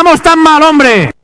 estamos tan mal, hombre.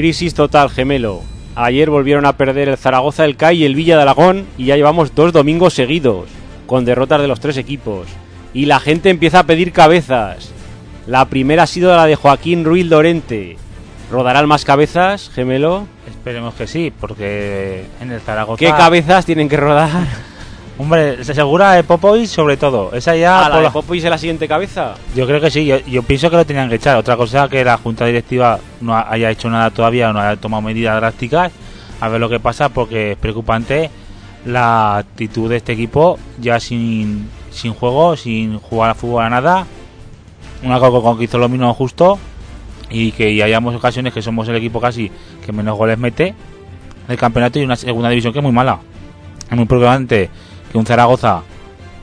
Crisis total, gemelo. Ayer volvieron a perder el Zaragoza, el CAI y el Villa de Alagón y ya llevamos dos domingos seguidos, con derrotas de los tres equipos. Y la gente empieza a pedir cabezas. La primera ha sido la de Joaquín Ruiz Lorente. ¿Rodarán más cabezas, gemelo? Esperemos que sí, porque en el Zaragoza... ¿Qué cabezas tienen que rodar? Hombre, se asegura de Popoy sobre todo. Esa ya... ¿A la por la- es la siguiente cabeza? Yo creo que sí, yo, yo pienso que lo tenían que echar. Otra cosa que la junta directiva no ha- haya hecho nada todavía, no haya tomado medidas drásticas. A ver lo que pasa, porque es preocupante la actitud de este equipo, ya sin, sin juego, sin jugar a fútbol a nada. Una cosa con que hizo lo mismo justo y que y hayamos ocasiones que somos el equipo casi que menos goles mete del campeonato y una segunda división que es muy mala. Es muy preocupante que un Zaragoza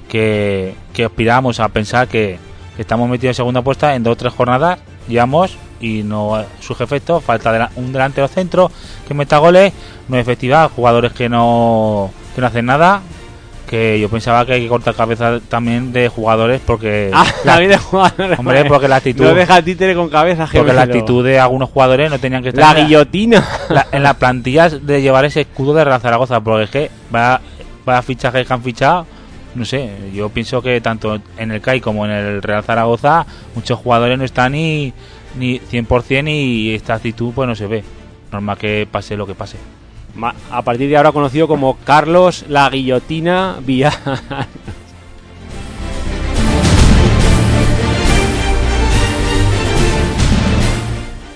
que, que aspiramos a pensar que estamos metidos en segunda puesta en dos o tres jornadas, llevamos y no surge efecto, falta de un delantero centro que meta goles, no efectividad, jugadores que no, que no hacen nada, que yo pensaba que hay que cortar cabeza también de jugadores porque Ah, la, David de jugadores. hombre, porque la actitud No deja títere con cabeza, porque la actitud de algunos jugadores no tenían que estar La en la- guillotina. la- en la plantilla de llevar ese escudo de Zaragoza, porque es que va, va fichajes que han fichado, no sé, yo pienso que tanto en el CAI como en el Real Zaragoza, muchos jugadores no están ni, ni 100% y esta actitud pues no se ve. Normal que pase lo que pase. A partir de ahora conocido como Carlos La Guillotina Villar.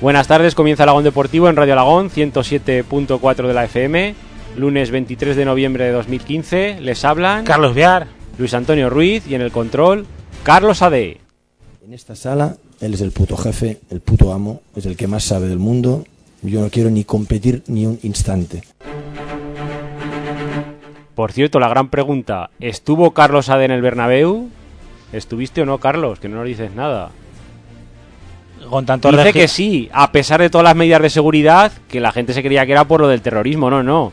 Buenas tardes, comienza Alagón Deportivo en Radio Alagón 107.4 de la FM. Lunes 23 de noviembre de 2015. Les hablan Carlos Viar, Luis Antonio Ruiz y en el control Carlos Ade. En esta sala, él es el puto jefe, el puto amo, es el que más sabe del mundo. Yo no quiero ni competir ni un instante. Por cierto, la gran pregunta, ¿estuvo Carlos Ade en el Bernabéu? ¿Estuviste o no, Carlos? Que no nos dices nada. con tanto Dice que sí, a pesar de todas las medidas de seguridad, que la gente se creía que era por lo del terrorismo, no, no.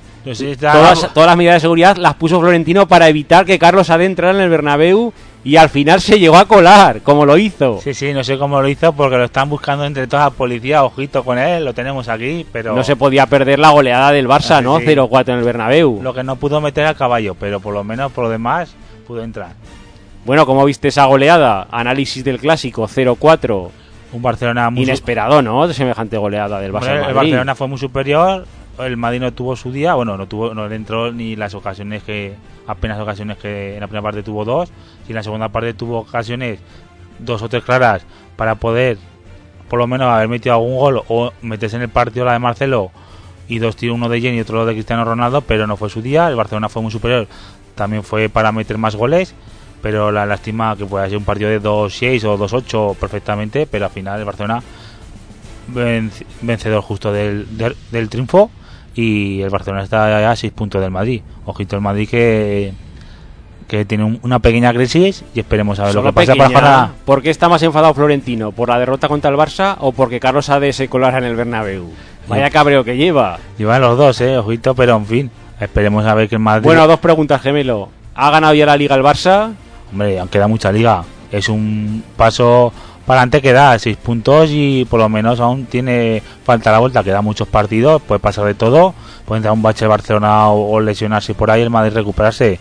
Todas, todas las medidas de seguridad las puso Florentino para evitar que Carlos Ade entrara en el Bernabéu y al final se llegó a colar, como lo hizo. Sí, sí, no sé cómo lo hizo porque lo están buscando entre toda la policía, ojito con él, lo tenemos aquí, pero No se podía perder la goleada del Barça, Ah, ¿no? sí. 0-4 en el Bernabéu. lo que no pudo meter al caballo, pero por lo menos por lo demás pudo entrar. Bueno, ¿cómo viste esa goleada? Análisis del clásico, 0-4. Un Barcelona muy Inesperado, ¿no? De semejante goleada del Barça. Al el. Barcelona fue muy superior, el Madrid no tuvo su día, bueno, no tuvo no entró ni las ocasiones que apenas ocasiones que en la primera parte tuvo dos, y en la segunda parte tuvo ocasiones dos o tres claras para poder por lo menos haber metido algún gol o meterse en el partido la de Marcelo y dos tiros, uno de Jenny y otro de Cristiano Ronaldo, pero no fue su día, el Barcelona fue muy superior, también fue para meter más goles, pero la lástima que pueda ser un partido de 2-6 o 2-8 perfectamente, pero al final el Barcelona venc- vencedor justo del, del triunfo y el Barcelona está a 6 puntos del Madrid. Ojito el Madrid que que tiene un- una pequeña crisis y esperemos a ver Solo lo que pasa para. ¿Por qué está más enfadado Florentino? ¿Por la derrota contra el Barça o porque Carlos Ade se colara en el Bernabéu? Vaya cabreo que lleva. Llevan los dos, eh, ojito, pero en fin, esperemos a ver que el Madrid... Bueno, dos preguntas, gemelo. ¿Ha ganado ya la Liga el Barça? Hombre, aunque da mucha liga. Es un paso para adelante que da seis puntos y por lo menos aún tiene falta la vuelta, que da muchos partidos, puede pasar de todo, puede entrar un bache el Barcelona o, o lesionarse por ahí, el Madrid recuperarse.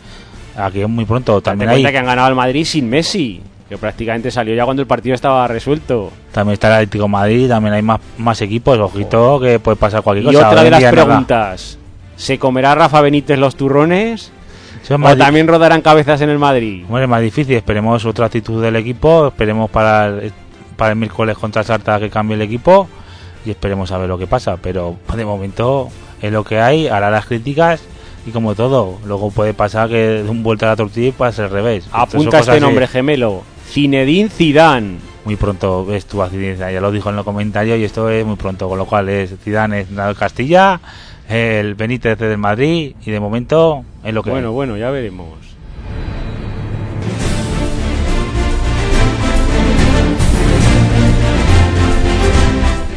Aquí es muy pronto. También hay, que han ganado al Madrid sin Messi, que prácticamente salió ya cuando el partido estaba resuelto. también está el Atlético de Madrid, también hay más, más equipos, ojito, que puede pasar cualquier Y cosa. otra Hoy de las preguntas. ¿Se comerá Rafa Benítez los turrones? Es ¿O más también rodarán cabezas en el Madrid? Hombre, es más difícil, esperemos otra actitud del equipo, esperemos para el, para el miércoles contra Sarta que cambie el equipo y esperemos a ver lo que pasa, pero de momento es lo que hay, hará las críticas y como todo, luego puede pasar que de un vuelta a la tortilla y pase al revés. Apunta este así. nombre gemelo. Zinedine Zidane. Muy pronto ves tu accidente, ya lo dijo en los comentarios y esto es muy pronto, con lo cual es Zidane es Castilla, el Benítez del Madrid y de momento es lo que Bueno, hay. bueno, ya veremos.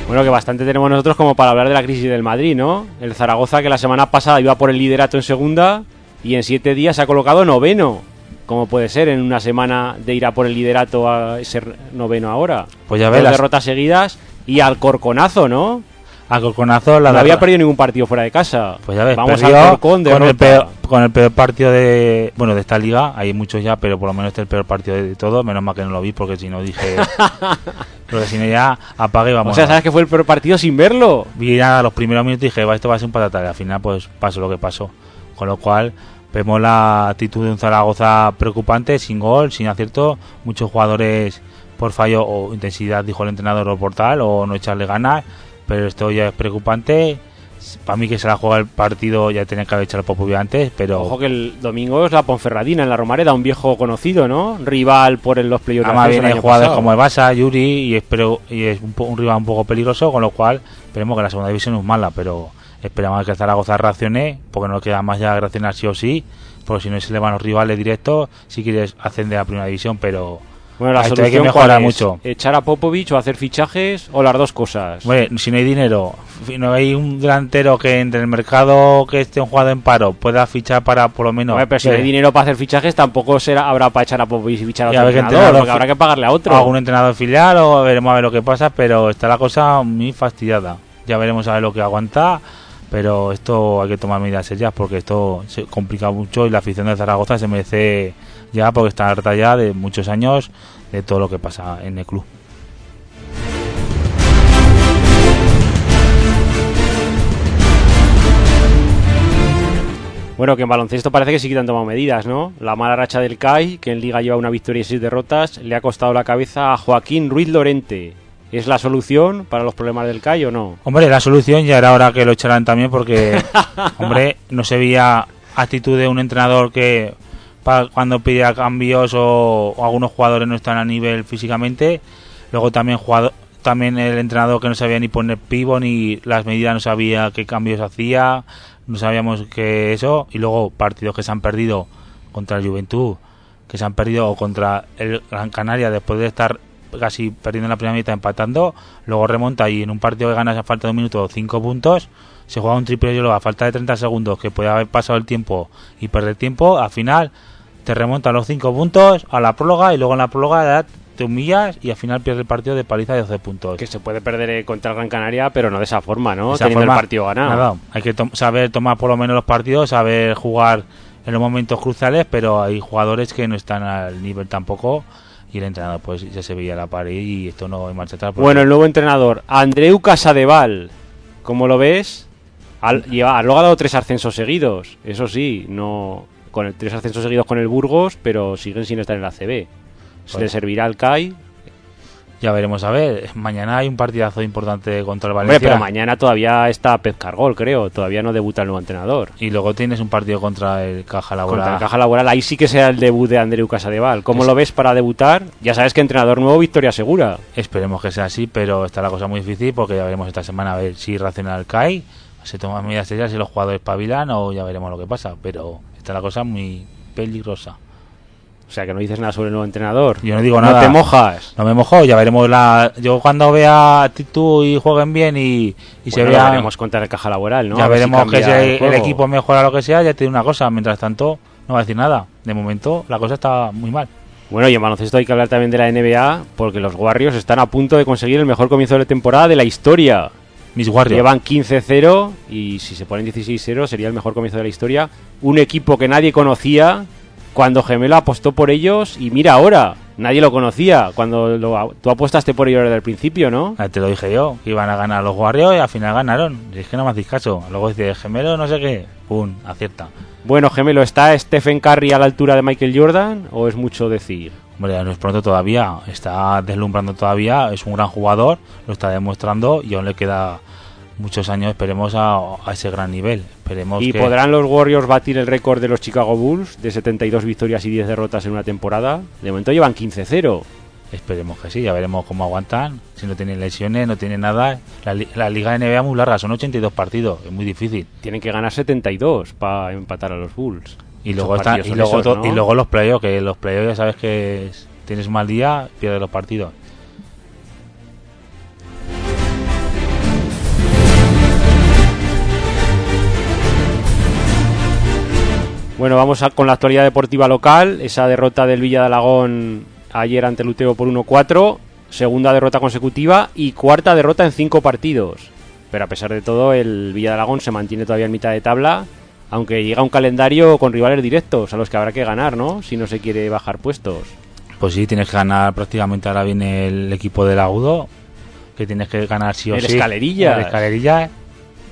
Bueno, que bastante tenemos nosotros como para hablar de la crisis del Madrid, ¿no? El Zaragoza que la semana pasada iba por el liderato en segunda y en siete días se ha colocado noveno. ¿Cómo puede ser en una semana de ir a por el liderato a ser noveno ahora? Pues ya ves, las- derrotas seguidas y al corconazo, ¿no? A la no había perdido ningún partido fuera de casa. Pues ya ves, Vamos Corcón, con, el derrota. peor, con el peor partido de bueno de esta liga. Hay muchos ya, pero por lo menos este es el peor partido de todos. Menos mal que no lo vi porque si no dije. porque si no ya apague y vamos. O sea, a- ¿sabes que fue el peor partido sin verlo? Vi ya los primeros minutos y dije, va, esto va a ser un patata. Y al final, pues pasó lo que pasó. Con lo cual, vemos la actitud de un Zaragoza preocupante, sin gol, sin acierto. Muchos jugadores por fallo o intensidad, dijo el entrenador o portal, o no echarle ganas. Pero esto ya es preocupante. Para mí que se la juega el partido ya tenía que haber echado el Popovic antes, pero Ojo que el domingo es la Ponferradina en la Romareda, un viejo conocido, ¿no? Rival por el- los playoffs. de además año jugadores como el Barça, Yuri, y, espero, y es un, rival un poco peligroso, con lo cual esperemos que la segunda división no es mala, pero esperamos que el Zaragoza reaccione, porque no le queda más ya reaccionar sí o sí, porque si no se le van los rivales directos, si quieres ascender a primera división, pero Bueno, la hay que solución mejorar ¿cuál es? mucho. ¿Echar a Popovich o hacer fichajes o las dos cosas? Bueno, si no hay dinero, si no hay un delantero que entre el mercado que esté un jugador en paro pueda fichar para por lo menos Hombre, pero si no hay dinero para hacer fichajes, tampoco será, habrá para echar a Popovich y fichar a a otro qué entrenador, porque habrá que pagarle a otro. algún entrenador filial o veremos a ver lo que pasa, pero está la cosa muy fastidiada. Ya veremos a ver lo que aguanta, pero esto hay que tomar medidas serias porque esto se complica mucho y la afición de Zaragoza se merece ya porque está harta ya de muchos años de todo lo que pasa en el club. Bueno, que en baloncesto parece que sí que han tomado medidas, ¿no? La mala racha del CAI, que en Liga lleva una victoria y seis derrotas, le ha costado la cabeza a Joaquín Ruiz Lorente. ¿Es la solución para los problemas del CAI o no? Hombre, la solución ya era hora que lo echaran también porque, hombre, no se veía actitud de un entrenador que pa- cuando pedía cambios o, o algunos jugadores no están a nivel físicamente. Luego también jugador, también el entrenador que no sabía ni poner pivo ni las medidas, no sabía qué cambios hacía, no sabíamos qué eso. Y luego partidos que se han perdido contra el Juventud, que se han perdido o contra el Gran Canaria después de estar casi perdiendo en la primera mitad empatando, luego remonta y en un partido que ganas a falta de un minuto cinco puntos, se juega un triple y a falta de 30 segundos que puede haber pasado el tiempo y perder tiempo, al final te remontan los cinco puntos a la próloga y luego en la próloga ya te humillas y al final pierdes el partido de paliza de 12 puntos. Que se puede perder eh, contra el Gran Canaria, pero no de esa forma, ¿no? Esa Teniendo forma, el partido ganado. nada, hay que tom- saber tomar por lo menos los partidos, saber jugar en los momentos cruciales, pero hay jugadores que no están al nivel tampoco y el entrenador pues ya se veía la pared y esto no hay marcha atrás. Bueno, el nuevo entrenador, Andreu Casadeval. ¿Cómo lo ves? Al, lleva, ha logrado tres ascensos seguidos. Eso sí, no con el, tres ascensos seguidos con el Burgos, pero siguen sin estar en la CB. ¿Se Bueno. le servirá al CAI? Ya veremos a ver. Mañana hay un partidazo importante contra el Hombre, Valencia. pero mañana todavía está Pep Cargol, creo. Todavía no debuta el nuevo entrenador. Y luego tienes un partido contra el Caja Laboral. Contra el Caja Laboral, ahí sí que será el debut de Andreu Casadeval. ¿Cómo Es- lo ves para debutar? Ya sabes que entrenador nuevo, victoria segura. Esperemos que sea así, pero está la cosa muy difícil porque ya veremos esta semana a ver si raciona el CAI, se toman medidas serias si los jugadores pavilan o ya veremos lo que pasa. Pero está la cosa muy peligrosa. O sea, que no dices nada sobre el nuevo entrenador. Yo no digo no nada. te mojas. No me mojo, ya veremos la. Yo cuando vea actitud y jueguen bien y, y se vea. lo veremos contra el caja laboral, ¿no? ya si veremos que si el, juego. equipo mejora lo que sea, ya te digo una cosa. Mientras tanto, no va a decir nada. De momento, la cosa está muy mal. Bueno, y en baloncesto hay que hablar también de la NBA, porque los Warriors están a punto de conseguir el mejor comienzo de la temporada de la historia. Mis Warriors. Llevan 15-0 y si se ponen 16-0 sería el mejor comienzo de la historia. Un equipo que nadie conocía cuando Gemelo apostó por ellos y mira ahora, nadie lo conocía cuando lo- tú apostaste por ellos desde el principio, ¿no? Ah, Te lo dije yo, que iban a ganar los Warriors y al final ganaron. Y es que no me hacéis caso. Luego dice, gemelo, no sé qué. Pum, acierta. Bueno, Gemelo, ¿está Stephen Curry a la altura de Michael Jordan o es mucho decir? Hombre, no es pronto todavía. Está deslumbrando todavía. Es un gran jugador. Lo está demostrando. Y aún le queda muchos años. Esperemos a, a ese gran nivel. Esperemos ¿Y que... podrán los Warriors batir el récord de los Chicago Bulls de 72 victorias y 10 derrotas en una temporada? De momento llevan 15-0. Esperemos que sí. Ya veremos cómo aguantan. Si no tienen lesiones, no tienen nada. La, la liga NBA es muy larga. Son 82 partidos. Es muy difícil. Tienen que ganar 72 para empatar a los Bulls. Y luego, están, y, luego esos, to- ¿no? y luego los playoffs. Que los playoffs ya sabes que es- tienes un mal día, pierdes los partidos. Bueno, vamos a- con la actualidad deportiva local. Esa derrota del Villa de Alagón ayer ante el Uteo por 1-4. Segunda derrota consecutiva y cuarta derrota en cinco partidos. Pero a pesar de todo, el Villa de Alagón se mantiene todavía en mitad de tabla. Aunque llega un calendario con rivales directos a los que habrá que ganar, ¿no? Si no se quiere bajar puestos. Pues sí, tienes que ganar prácticamente. Ahora viene el equipo del Agudo. Que tienes que ganar sí o El sí. Escalerillas. El Escalerillas.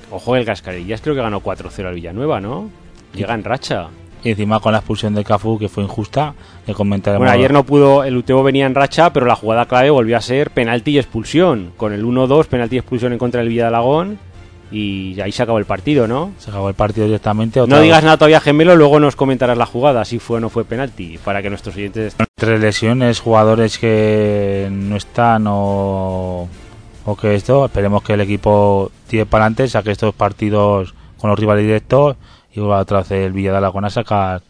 Ojo, el Cascarillas creo que ganó 4-0 al Villanueva, ¿no? Llega en racha. Y encima con la expulsión de Cafu, que fue injusta. Le comentaremos. Bueno, ayer no pudo, el Uteo venía en racha, pero la jugada clave volvió a ser penalti y expulsión. Con el 1-2, penalti y expulsión en contra del Villa de Alagón. Y ahí se acabó el partido, ¿no? Se acabó el partido directamente. No digas vez. nada todavía, gemelo, luego nos comentarás la jugada, si fue o no fue penalti, para que nuestros oyentes... Tres lesiones, jugadores que no están o, o que esto. Esperemos que el equipo tire para adelante, saque estos partidos con los rivales directos y vuelva vez el Villa de Alagón a sacar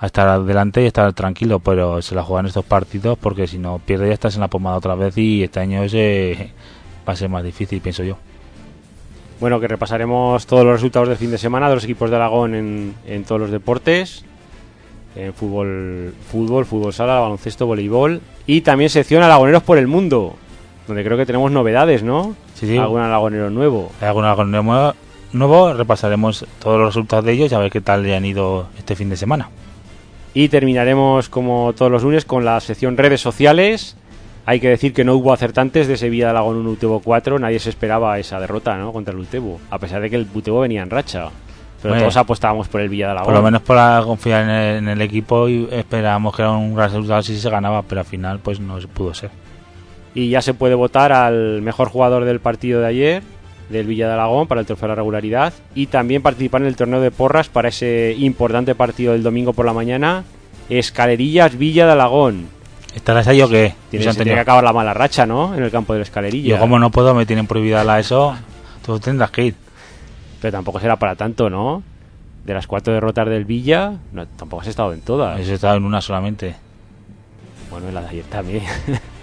a estar adelante y estar tranquilo, pero se la juegan estos partidos porque si no pierde ya estás en la pomada otra vez y este año ese va a ser más difícil, pienso yo. Bueno, que repasaremos todos los resultados del fin de semana de los equipos de Alagón en, en todos los deportes. En fútbol, fútbol, fútbol sala, baloncesto, voleibol. Y también sección Alagoneros por el mundo, donde creo que tenemos novedades, ¿no? Sí, sí. Algún alagonero nuevo. Hay algún algo nuevo, nuevo, repasaremos todos los resultados de ellos y a ver qué tal le han ido este fin de semana. Y terminaremos, como todos los lunes, con la sección redes sociales. Hay que decir que no hubo acertantes de Sevilla de Alagón 1 Utebo 4. Nadie se esperaba esa derrota ¿no? contra el Utebo, a pesar de que el Utebo venía en racha. Pero Bueno. todos apostábamos por el Villa de Alagón. Por lo menos para confiar en el, en el equipo y esperábamos que era un gran resultado si se ganaba, pero al final pues no pudo ser. Y ya se puede votar al mejor jugador del partido de ayer, del Villa de Alagón, para el trofeo de la regularidad. Y también participar en el torneo de porras para ese importante partido del domingo por la mañana. Escalerillas Villa de Alagón. ¿Estarás ahí o qué? Tiene, que acabar la mala racha, ¿no? En el campo del Escalerillas. Yo como no puedo, me tienen prohibida la ESO, tú tendrás que ir. Pero tampoco será para tanto, ¿no? De las cuatro derrotas del Villa, no, tampoco has estado en todas. He estado en una solamente. Bueno, en la de ayer también.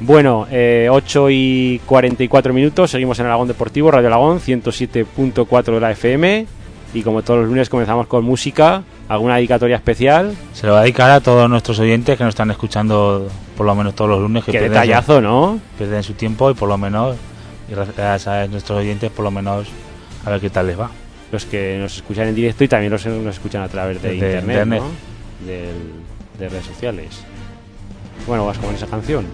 bueno, eh, 8 y 44 minutos, seguimos en Aragón Deportivo, Radio Aragón, 107.4 de la FM. Y como todos los lunes comenzamos con música, alguna dedicatoria especial. Se lo va a dedicar a todos nuestros oyentes que nos están escuchando por lo menos todos los lunes. Que Qué detallazo, ¿no? su, pierden su tiempo y por lo menos, y gracias a nuestros oyentes, por lo menos a ver qué tal les va. Los que nos escuchan en directo y también los que nos escuchan a través de, De internet, internet. ¿no? Del- de redes sociales. Bueno, vas con esa canción.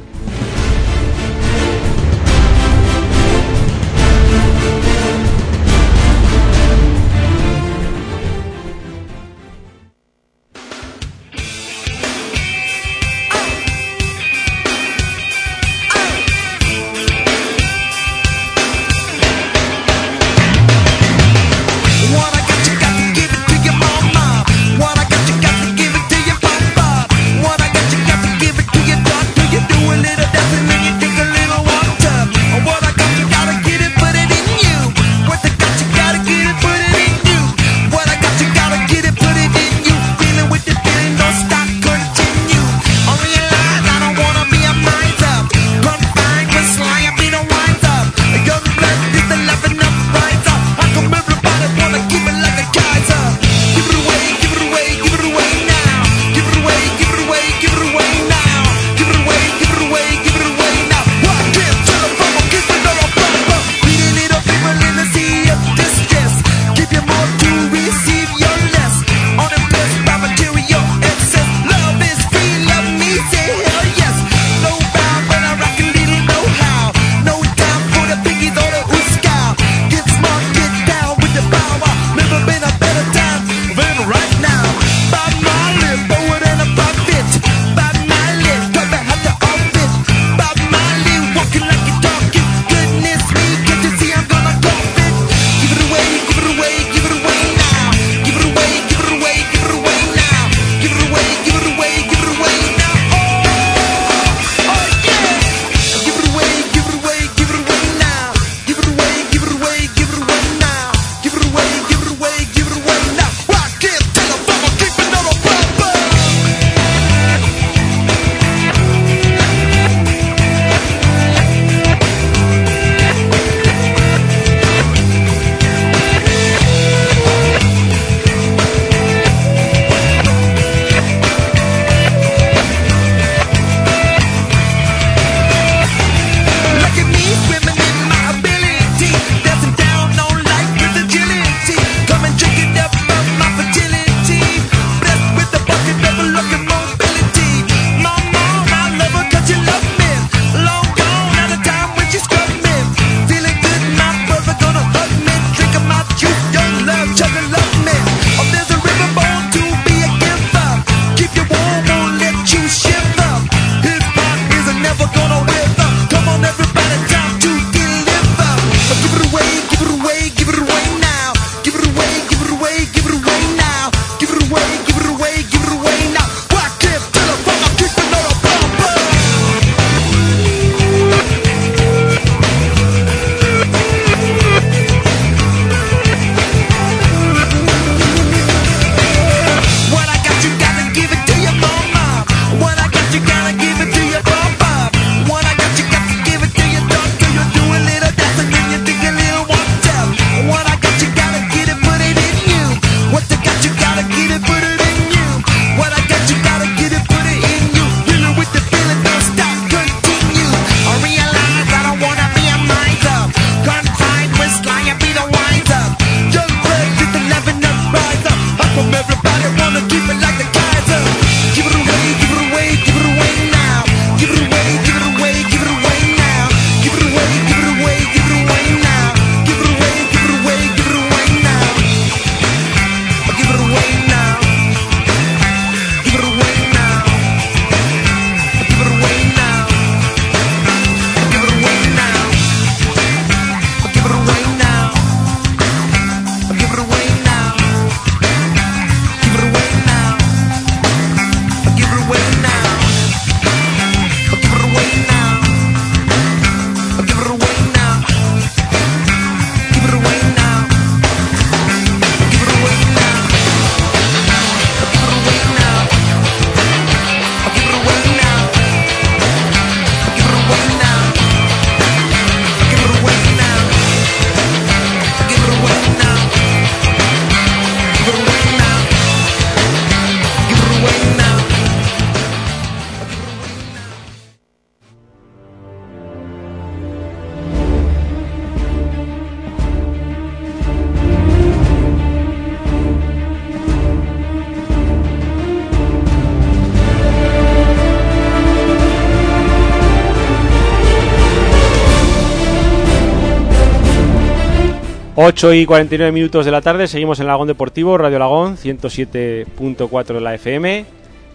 8 y 49 minutos de la tarde, seguimos en Lagón Deportivo, Radio Lagón, 107.4 de la FM.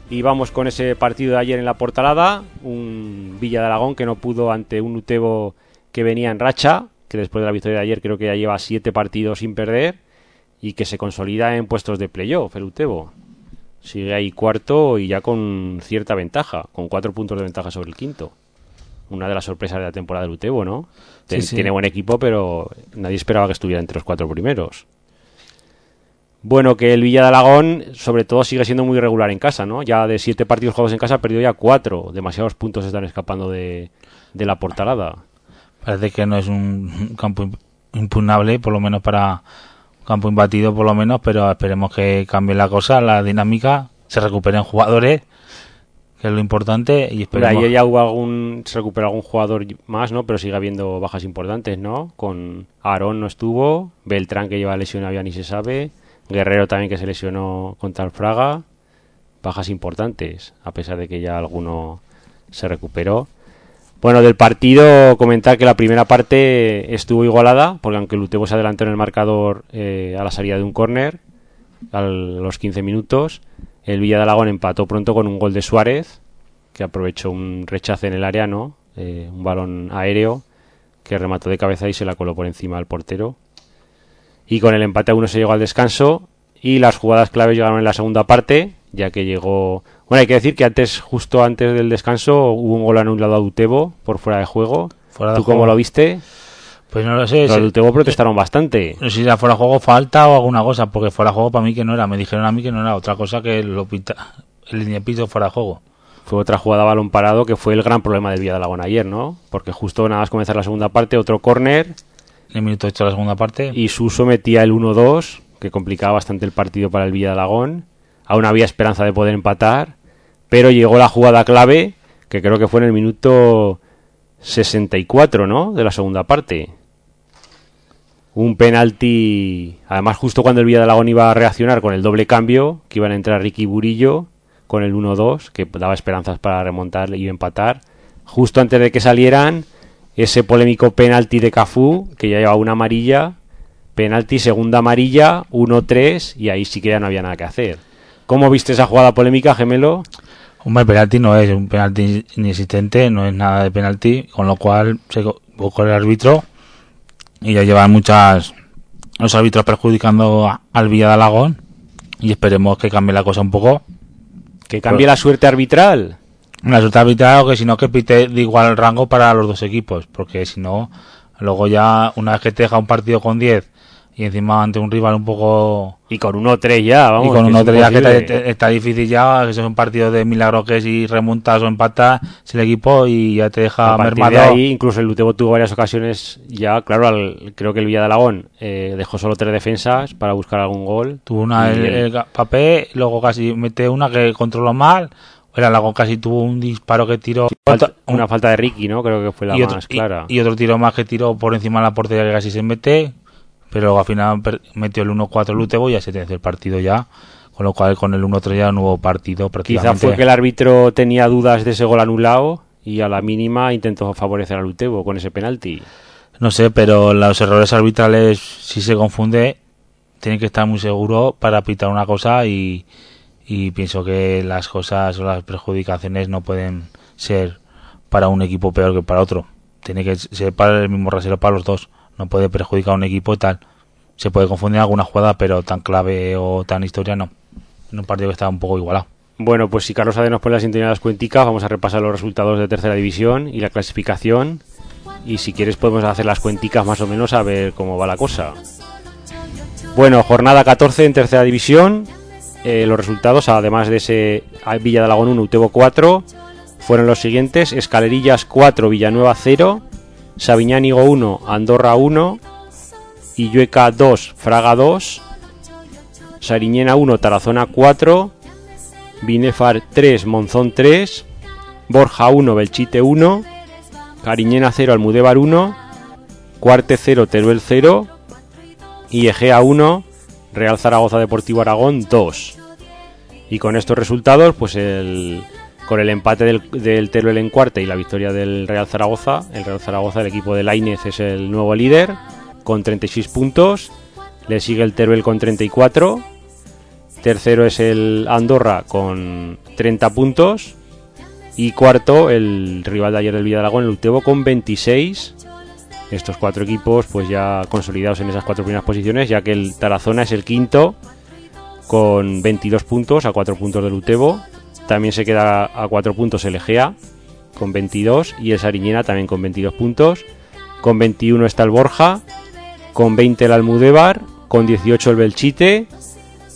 Y vamos con ese partido de ayer en la portalada, un Villa de Aragón que no pudo ante un Utebo que venía en racha, que después de la victoria de ayer creo que ya lleva 7 partidos sin perder y que se consolida en puestos de playoff el Utebo. Sigue ahí cuarto y ya con cierta ventaja, con 4 puntos de ventaja sobre el quinto. Una de las sorpresas de la temporada del Utebo, ¿no? Ten- Sí, sí. Tiene buen equipo, pero nadie esperaba que estuviera entre los cuatro primeros. Bueno, que el Villa de Alagón, sobre todo, sigue siendo muy regular en casa, ¿no? Ya de siete partidos jugados en casa ha perdido ya cuatro. Demasiados puntos están escapando de, de la portalada. Parece que no es un campo imp- impugnable, por lo menos para un campo imbatido, por lo menos, pero esperemos que cambie la cosa, la dinámica, se recuperen jugadores, que es lo importante, y Pero esperemos. ayer ya hubo algún, se recuperó algún jugador más, ¿no? Pero sigue habiendo bajas importantes, ¿no? Con Aarón no estuvo, Beltrán que lleva lesionado ya ni se sabe, Guerrero también que se lesionó contra el Fraga, bajas importantes, a pesar de que ya alguno se recuperó. Bueno, del partido comentar que la primera parte estuvo igualada, porque aunque el Utebo se adelantó en el marcador eh, a la salida de un córner, a los 15 minutos, el Villa de Alagón empató pronto con un gol de Suárez, que aprovechó un rechace en el área, ¿no? Eh, un balón aéreo que remató de cabeza y se la coló por encima del portero. Y con el empate a uno se llegó al descanso y las jugadas claves llegaron en la segunda parte, ya que llegó... Bueno, hay que decir que antes, justo antes del descanso, hubo un gol anulado a Utebo por fuera de juego. Fuera de ¿Tú juego. cómo lo viste? Pues no lo sé, Los si- de Utebo protestaron bastante. no sé si era fuera juego falta o alguna cosa, porque fuera juego para mí que no era, me dijeron a mí que no era otra cosa que lo pinta, el línea pito fuera juego. Fue otra jugada balón parado que fue el gran problema del Villa de Alagón ayer, ¿no? Porque justo nada más comenzar la segunda parte, otro córner En el minuto 8 de la segunda parte, y Suso metía el 1-2, que complicaba bastante el partido para el Villa de Alagón. Aún había esperanza de poder empatar, pero llegó la jugada clave, que creo que fue en el minuto 64, ¿no? De la segunda parte. Un penalti, además justo cuando el Villa de Alagón iba a reaccionar con el doble cambio, que iban a entrar Ricky Burillo con el 1-2, que daba esperanzas para remontar y empatar. Justo antes de que salieran, ese polémico penalti de Cafú, que ya llevaba una amarilla, penalti, segunda amarilla, 1-3, y ahí sí que ya no había nada que hacer. ¿Cómo viste esa jugada polémica, gemelo? Hombre, penalti no es un penalti inexistente, no es nada de penalti, con lo cual se equivocó el árbitro y ya llevan muchas los árbitros perjudicando al Villa de Alagón y esperemos que cambie la cosa un poco. Que cambie la suerte arbitral. La suerte arbitral o que si no que pite de igual rango para los dos equipos, porque si no, luego ya una vez que te deja un partido con 10 y encima ante un rival un poco Y con 1-3 ya, vamos. y con que un es otro día que está difícil ya, que son partidos de milagro que si remontas o empatas es el equipo y ya te deja A partir de mermado. ahí, incluso el Lutebo tuvo varias ocasiones ya, claro, al- creo que el Villa de Alagón eh, dejó solo tres defensas para buscar algún gol. Tuvo una Y el, el- el papel, luego casi mete una que controló mal. El Alagón casi tuvo un disparo que tiró. falta- una falta de Ricky, ¿no? Creo que fue la y, otro, más y- clara. y otro tiro más que tiró por encima de la portería que casi se mete. Pero al final metió el 1-4 Lutebo y ya se tenía el partido ya. Con lo cual con el 1-3 ya no hubo partido Quizá fue que el árbitro tenía dudas de ese gol anulado y a la mínima intentó favorecer al Lutebo con ese penalti. No sé, pero los errores arbitrales, si se confunde, tienen que estar muy seguros para pitar una cosa y, y pienso que las cosas o las perjudicaciones no pueden ser para un equipo peor que para otro. Tiene que ser para el mismo rasero para los dos. No puede perjudicar a un equipo y tal. Se puede confundir alguna jugada, pero tan clave o tan historia no. En un partido que está un poco igualado. Bueno, pues si Carlos Ade nos pone la sintonía las cuenticas, vamos a repasar los resultados de tercera división y la clasificación. Y si quieres podemos hacer las cuenticas más o menos a ver cómo va la cosa. Bueno, jornada 14 en tercera división. Eh, los resultados, además de ese Villa de Alagón 1, Utebo 4, fueron los siguientes. Escalerillas 4, Villanueva 0, Sabiñánigo 1, Andorra 1, Illueca 2, Fraga 2, Sariñena 1, Tarazona 4, Binefar 3, Monzón 3, Borja 1, Belchite 1, Cariñena 0, Almudévar 1, Cuarte 0, Teruel 0 y Egea 1, Real Zaragoza Deportivo Aragón 2. Y con estos resultados, pues el, con el empate del, del Teruel en cuarta y la victoria del Real Zaragoza, el Real Zaragoza, el equipo de Lainez, es el nuevo líder con 36 puntos. Le sigue el Teruel con 34. Tercero es el Andorra con 30 puntos. Y cuarto, el rival de ayer del Villaragón, el Utebo, con 26. Estos cuatro equipos, pues ya consolidados en esas cuatro primeras posiciones, ya que el Tarazona es el quinto con 22 puntos, a 4 puntos del Utebo. También se queda a 4 puntos el Egea con 22 y el Sariñena también con 22 puntos. Con 21 está el Borja, con 20 el Almudévar, con 18 el Belchite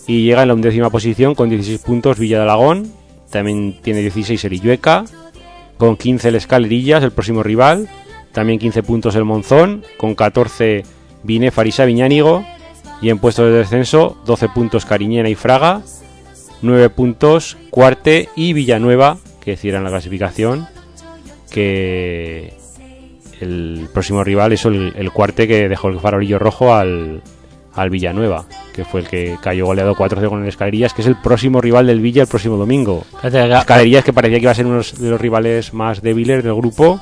y llega en la undécima posición con 16 puntos Villa de Alagón, también tiene 16 el Illueca, con 15 el Escalerillas, el próximo rival, también 15 puntos el Monzón, con 14 Binefar y Sabiñánigo y en puestos de descenso 12 puntos Cariñena y Fraga, 9 puntos Cuarte y Villanueva, que cierran la clasificación, que el próximo rival es el, el Cuarte que dejó el farolillo rojo al, al Villanueva, que fue el que cayó goleado 4-0 con el Escalerillas, que es el próximo rival del Villa el próximo domingo. Escalerillas que parecía que iba a ser uno de los rivales más débiles del grupo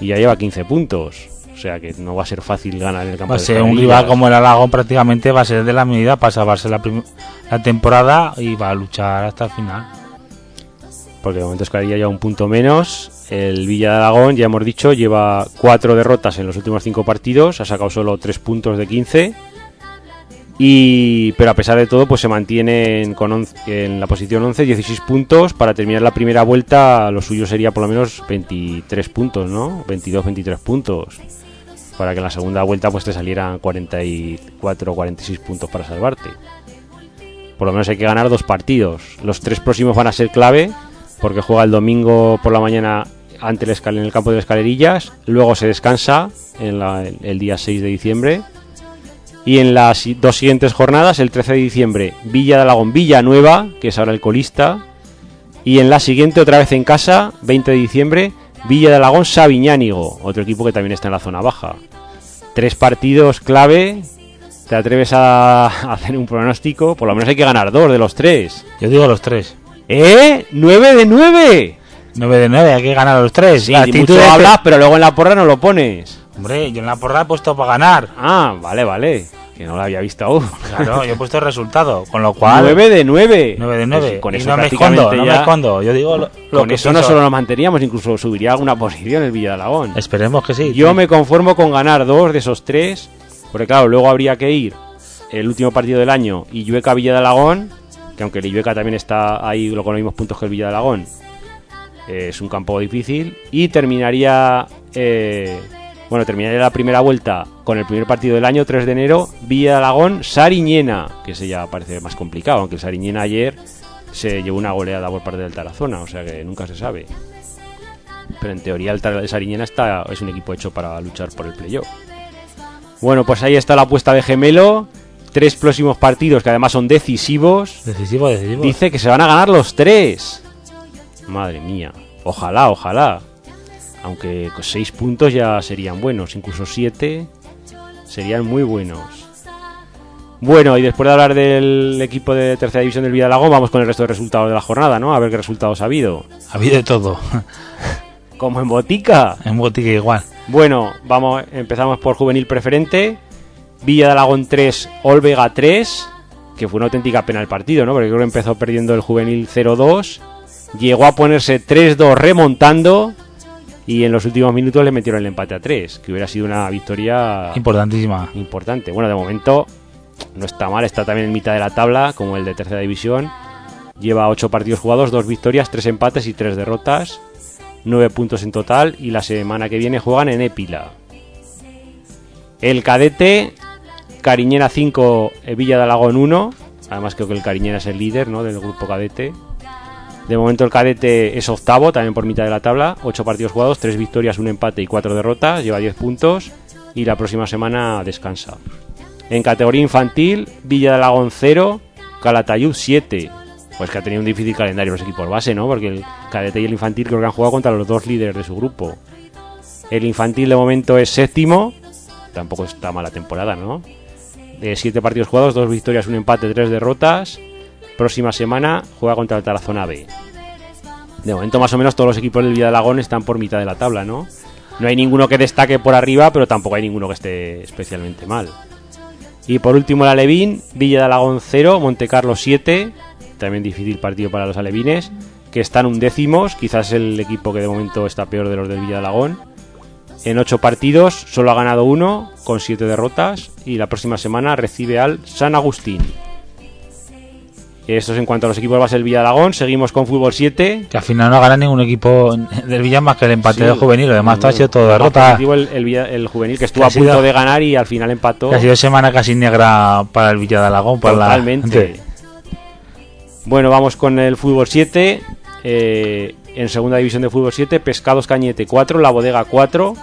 y ya lleva 15 puntos. O sea que no va a ser fácil ganar en el campo Va a ser un rival como el Alagón prácticamente va a ser de la medida para salvarse la, la temporada y va a luchar hasta el final. Porque de momento Escalerillas lleva un punto menos. El Villa de Aragón, ya hemos dicho, lleva cuatro derrotas en los últimos cinco partidos. Ha sacado solo tres puntos de 15. Y, pero a pesar de todo, pues se mantienen con once- en la posición 11, 16 puntos. Para terminar la primera vuelta, lo suyo sería por lo menos 23 puntos, ¿no? 22, 23 puntos. Para que en la segunda vuelta pues te salieran 44 o 46 puntos para salvarte. Por lo menos hay que ganar dos partidos. Los tres próximos van a ser clave porque juega el domingo por la mañana ante el en el campo de las escalerillas. Luego se descansa en la- el día 6 de diciembre. Y en las dos siguientes jornadas, el 13 de diciembre, Villa de Alagón, Villa Nueva, que es ahora el colista. Y en la siguiente, otra vez en casa, 20 de diciembre, Villa de Alagón, Sabiñánigo, otro equipo que también está en la zona baja. Tres partidos clave. ¿Te atreves a hacer un pronóstico? Por lo menos hay que ganar dos de los tres. Yo digo los tres. ¿Eh? ¡9 de 9! 9 de 9, hay que ganar los tres. Sí, La actitud hablas, pero luego en la porra no lo pones. Hombre, yo en la porra he puesto para ganar. Ah, vale, vale. Que no la había visto aún. Claro, yo he puesto el resultado, con lo cual... 9 de 9. 9 de 9. Pues con y eso no me escondo, no me ya- escondo. Yo digo lo, lo Con que eso no solo nos manteníamos, incluso subiría alguna posición el Villa de Alagón. Esperemos que sí. Yo me conformo con ganar dos de esos tres, porque claro, luego habría que ir el último partido del año, Illueca Villa de Alagón, que aunque el Illueca también está ahí con los mismos puntos que el Villa de Alagón, eh, es un campo difícil, y terminaría, eh, bueno, terminaría la primera vuelta con el primer partido del año, 3 de enero, Villa de Alagón, Sariñena, que ese ya parece más complicado, aunque el Sariñena ayer se llevó una goleada por parte del Tarazona, o sea que nunca se sabe. Pero en teoría el Sariñena está, es un equipo hecho para luchar por el playoff. Bueno, pues ahí está la apuesta de Gemelo. Tres próximos partidos que además son decisivos. Decisivo, decisivo. Dice que se van a ganar los tres. Madre mía. Ojalá, ojalá. Aunque con seis puntos ya serían buenos. Incluso siete serían muy buenos. Bueno, y después de hablar del equipo de tercera división del Villalagón, vamos con el resto de resultados de la jornada, ¿no? A ver qué resultados ha habido. Ha habido de todo. Como en Botica. en botica igual. Bueno, vamos, empezamos por juvenil preferente. Villa de Alagón 3, Olvega 3, que fue una auténtica pena el partido, ¿no? Porque creo que empezó perdiendo el juvenil 0-2, llegó a ponerse 3-2 remontando y en los últimos minutos le metieron el empate a 3, que hubiera sido una victoria Importantísima. importante. Bueno, de momento no está mal, está también en mitad de la tabla, como el de tercera división. Lleva 8 partidos jugados, 2 victorias, 3 empates y 3 derrotas. 9 puntos en total y la semana que viene juegan en Épila. El cadete, Cariñera 5, eh, Villa de Alagón 1. Además creo que el Cariñera es el líder ¿no? del grupo cadete. De momento el cadete es octavo, también por mitad de la tabla. 8 partidos jugados, 3 victorias, 1 empate y 4 derrotas. Lleva 10 puntos y la próxima semana descansa. En categoría infantil, Villa de Alagón 0, Calatayud 7. Pues que ha tenido un difícil calendario los equipos base, ¿no? Porque el cadete y el infantil creo que han jugado contra los dos líderes de su grupo. El infantil de momento es séptimo. Tampoco está mala temporada, ¿no? De siete partidos jugados, dos victorias, un empate, tres derrotas. Próxima semana juega contra el Tarazona B. De momento, más o menos, todos los equipos del Villa de Alagón están por mitad de la tabla, ¿no? No hay ninguno que destaque por arriba, pero tampoco hay ninguno que esté especialmente mal. Y por último, el Alevín, Villa de Alagón 0, Montecarlo 7. También difícil partido para los alevines, que están undécimos. Quizás el equipo que de momento está peor de los del Villa de Alagón. En 8 partidos solo ha ganado uno, con 7 derrotas. Y la próxima semana recibe al San Agustín. Esto es en cuanto a los equipos base del Villa de Alagón. Seguimos con Fútbol 7. Que al final no gana ningún equipo del Villa más que el empate Sí, del juvenil. Lo demás todo ha sido todo derrota. El, el Villa- el juvenil que estuvo a punto sido- de ganar y al final empató. Que ha sido semana casi negra para el Villa de Alagón. Para Totalmente. Bueno, vamos con el fútbol 7. Eh, en segunda división de fútbol 7, Pescados Cañete 4, La Bodega 4.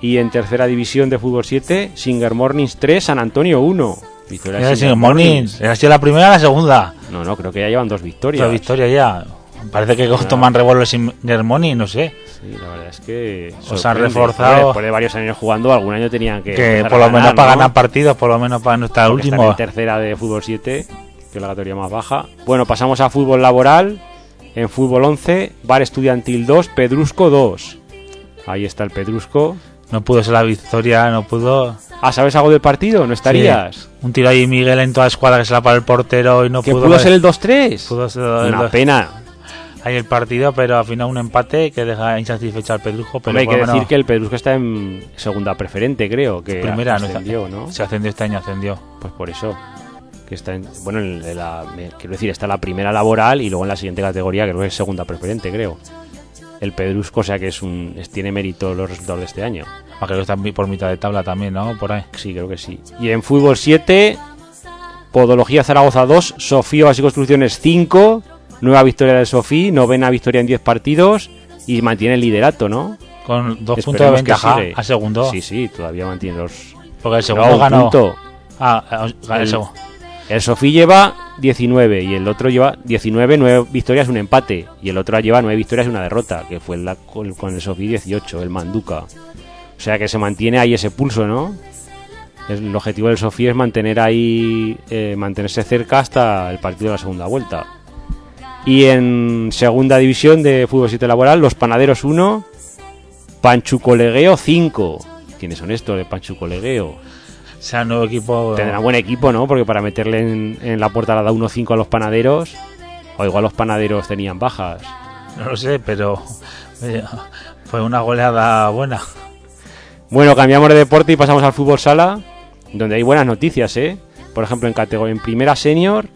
Y en tercera división de fútbol 7, Singer Mornings 3, San Antonio 1. Victoria Singer así, Mornings. Era sido la primera y la segunda. No, no, creo que ya llevan dos victorias. La victoria ya. Parece que toman revuelo sin Germoni, no sé. Sí, la verdad es que. Os han reforzado. Después de varios años jugando, algún año tenían que. Que por lo menos ganar, para ¿no? ganar partidos, por lo menos para no estar Porque último. en tercera de fútbol 7, que es la categoría más baja. Bueno, pasamos a fútbol laboral. En fútbol 11, Bar Estudiantil 2, Pedrusco 2. Ahí está el Pedrusco. No pudo ser la victoria, no pudo. Ah, ¿sabes algo del partido? ¿No estarías? Sí. Un tiro ahí Miguel en toda escuadra que se la para el portero y no ¿Que pudo. pudo ser el 2-3? pudo ser el Una pena. ahí el partido, pero al final un empate que deja insatisfecho al Pedrujo. Pero Hombre, hay que decir que el Pedrusco está en segunda preferente, creo. Que primera no ascendió, ¿no? Se ascendió este año, ascendió. Pues por eso. Que está en, bueno, en la, quiero decir, está la primera laboral y luego en la siguiente categoría, creo que es segunda preferente, creo. El Pedrusco, o sea que es un, es- tiene mérito los resultados de este año. Ah, Creo que está por mitad de tabla también, ¿no? Por ahí. Sí, creo que sí. Y en fútbol 7, Podología Zaragoza 2, Sofía y Construcciones 5, nueva victoria de Sofía, novena victoria en 10 partidos y mantiene el liderato, ¿no? Con dos puntos de ventaja a segundo. Sí, sí, todavía mantiene los... Porque el segundo un ganó. punto. Ah, el El- segundo. El Sofía lleva 19 y el otro lleva 19, 9 victorias, un empate. Y el otro lleva 9 victorias y una derrota, que fue la, con, con el Sofía 18, el Manduca. O sea que se mantiene ahí ese pulso, ¿no? El objetivo del Sofía es mantener ahí, eh, mantenerse cerca hasta el partido de la segunda vuelta. Y en segunda división de fútbol 7 laboral, los Panaderos 1, Panchucolegueo 5. ¿Quiénes son estos de Panchucolegueo? Sea nuevo equipo. Tendrá buen equipo, ¿no? Porque para meterle en, en la puerta la da 1-5 a los panaderos, o igual los panaderos tenían bajas. No lo sé, pero oye, fue una goleada buena. Bueno, cambiamos de deporte y pasamos al fútbol sala, donde hay buenas noticias, ¿eh? Por ejemplo, en categoría en primera senior,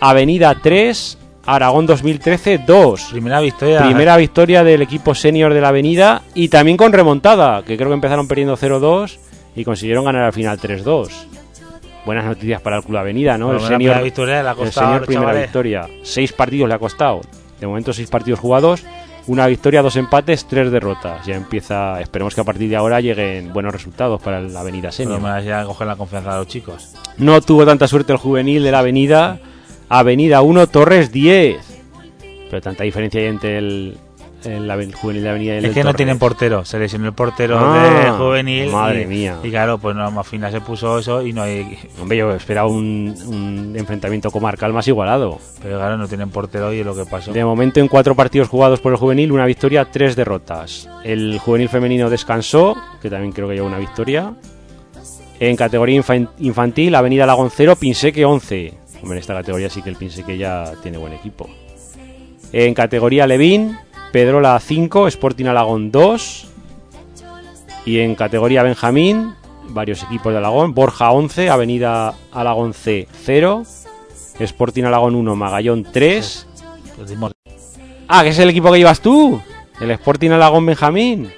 Avenida 3, Aragón 2013 2. Primera victoria. Primera victoria del equipo senior de la Avenida y también con remontada, que creo que empezaron perdiendo 0-2 y consiguieron ganar al final 3-2. Buenas noticias para el Club Avenida, ¿no? Por El senior, primera victoria le ha el costado senior los primera chavales. victoria. Seis partidos le ha costado. De momento seis partidos jugados, una victoria, dos empates, tres derrotas. Ya empieza, esperemos que a partir de ahora lleguen buenos resultados para la Avenida Senior. ya coger la confianza de los chicos. No tuvo tanta suerte el juvenil de la Avenida. Avenida 1, Torres 10. Pero tanta diferencia hay entre el, ave- el juvenil de la Avenida Es que no tienen portero. Se lesionó el portero Ah, de juvenil. madre y, mía. Y claro, pues no, más final se puso eso y no hay. Hombre, yo esperaba un, un enfrentamiento comarcal más igualado. Pero claro, no tienen portero y es lo que pasó. De momento, en cuatro partidos jugados por el juvenil, una victoria, tres derrotas. El juvenil femenino descansó, que también creo que lleva una victoria. En categoría infan- infantil, Avenida Lagón 0, Pinseque 11. Hombre, en esta categoría sí que el Pinseque ya tiene buen equipo. En categoría Levín, Pedrola 5, Sporting Alagón 2. Y en categoría Benjamín, varios equipos de Alagón, Borja 11, Avenida Alagón C 0, Sporting Alagón 1, Magallón 3. Pues Ah, que es el equipo que llevas tú. El Sporting Alagón Benjamín.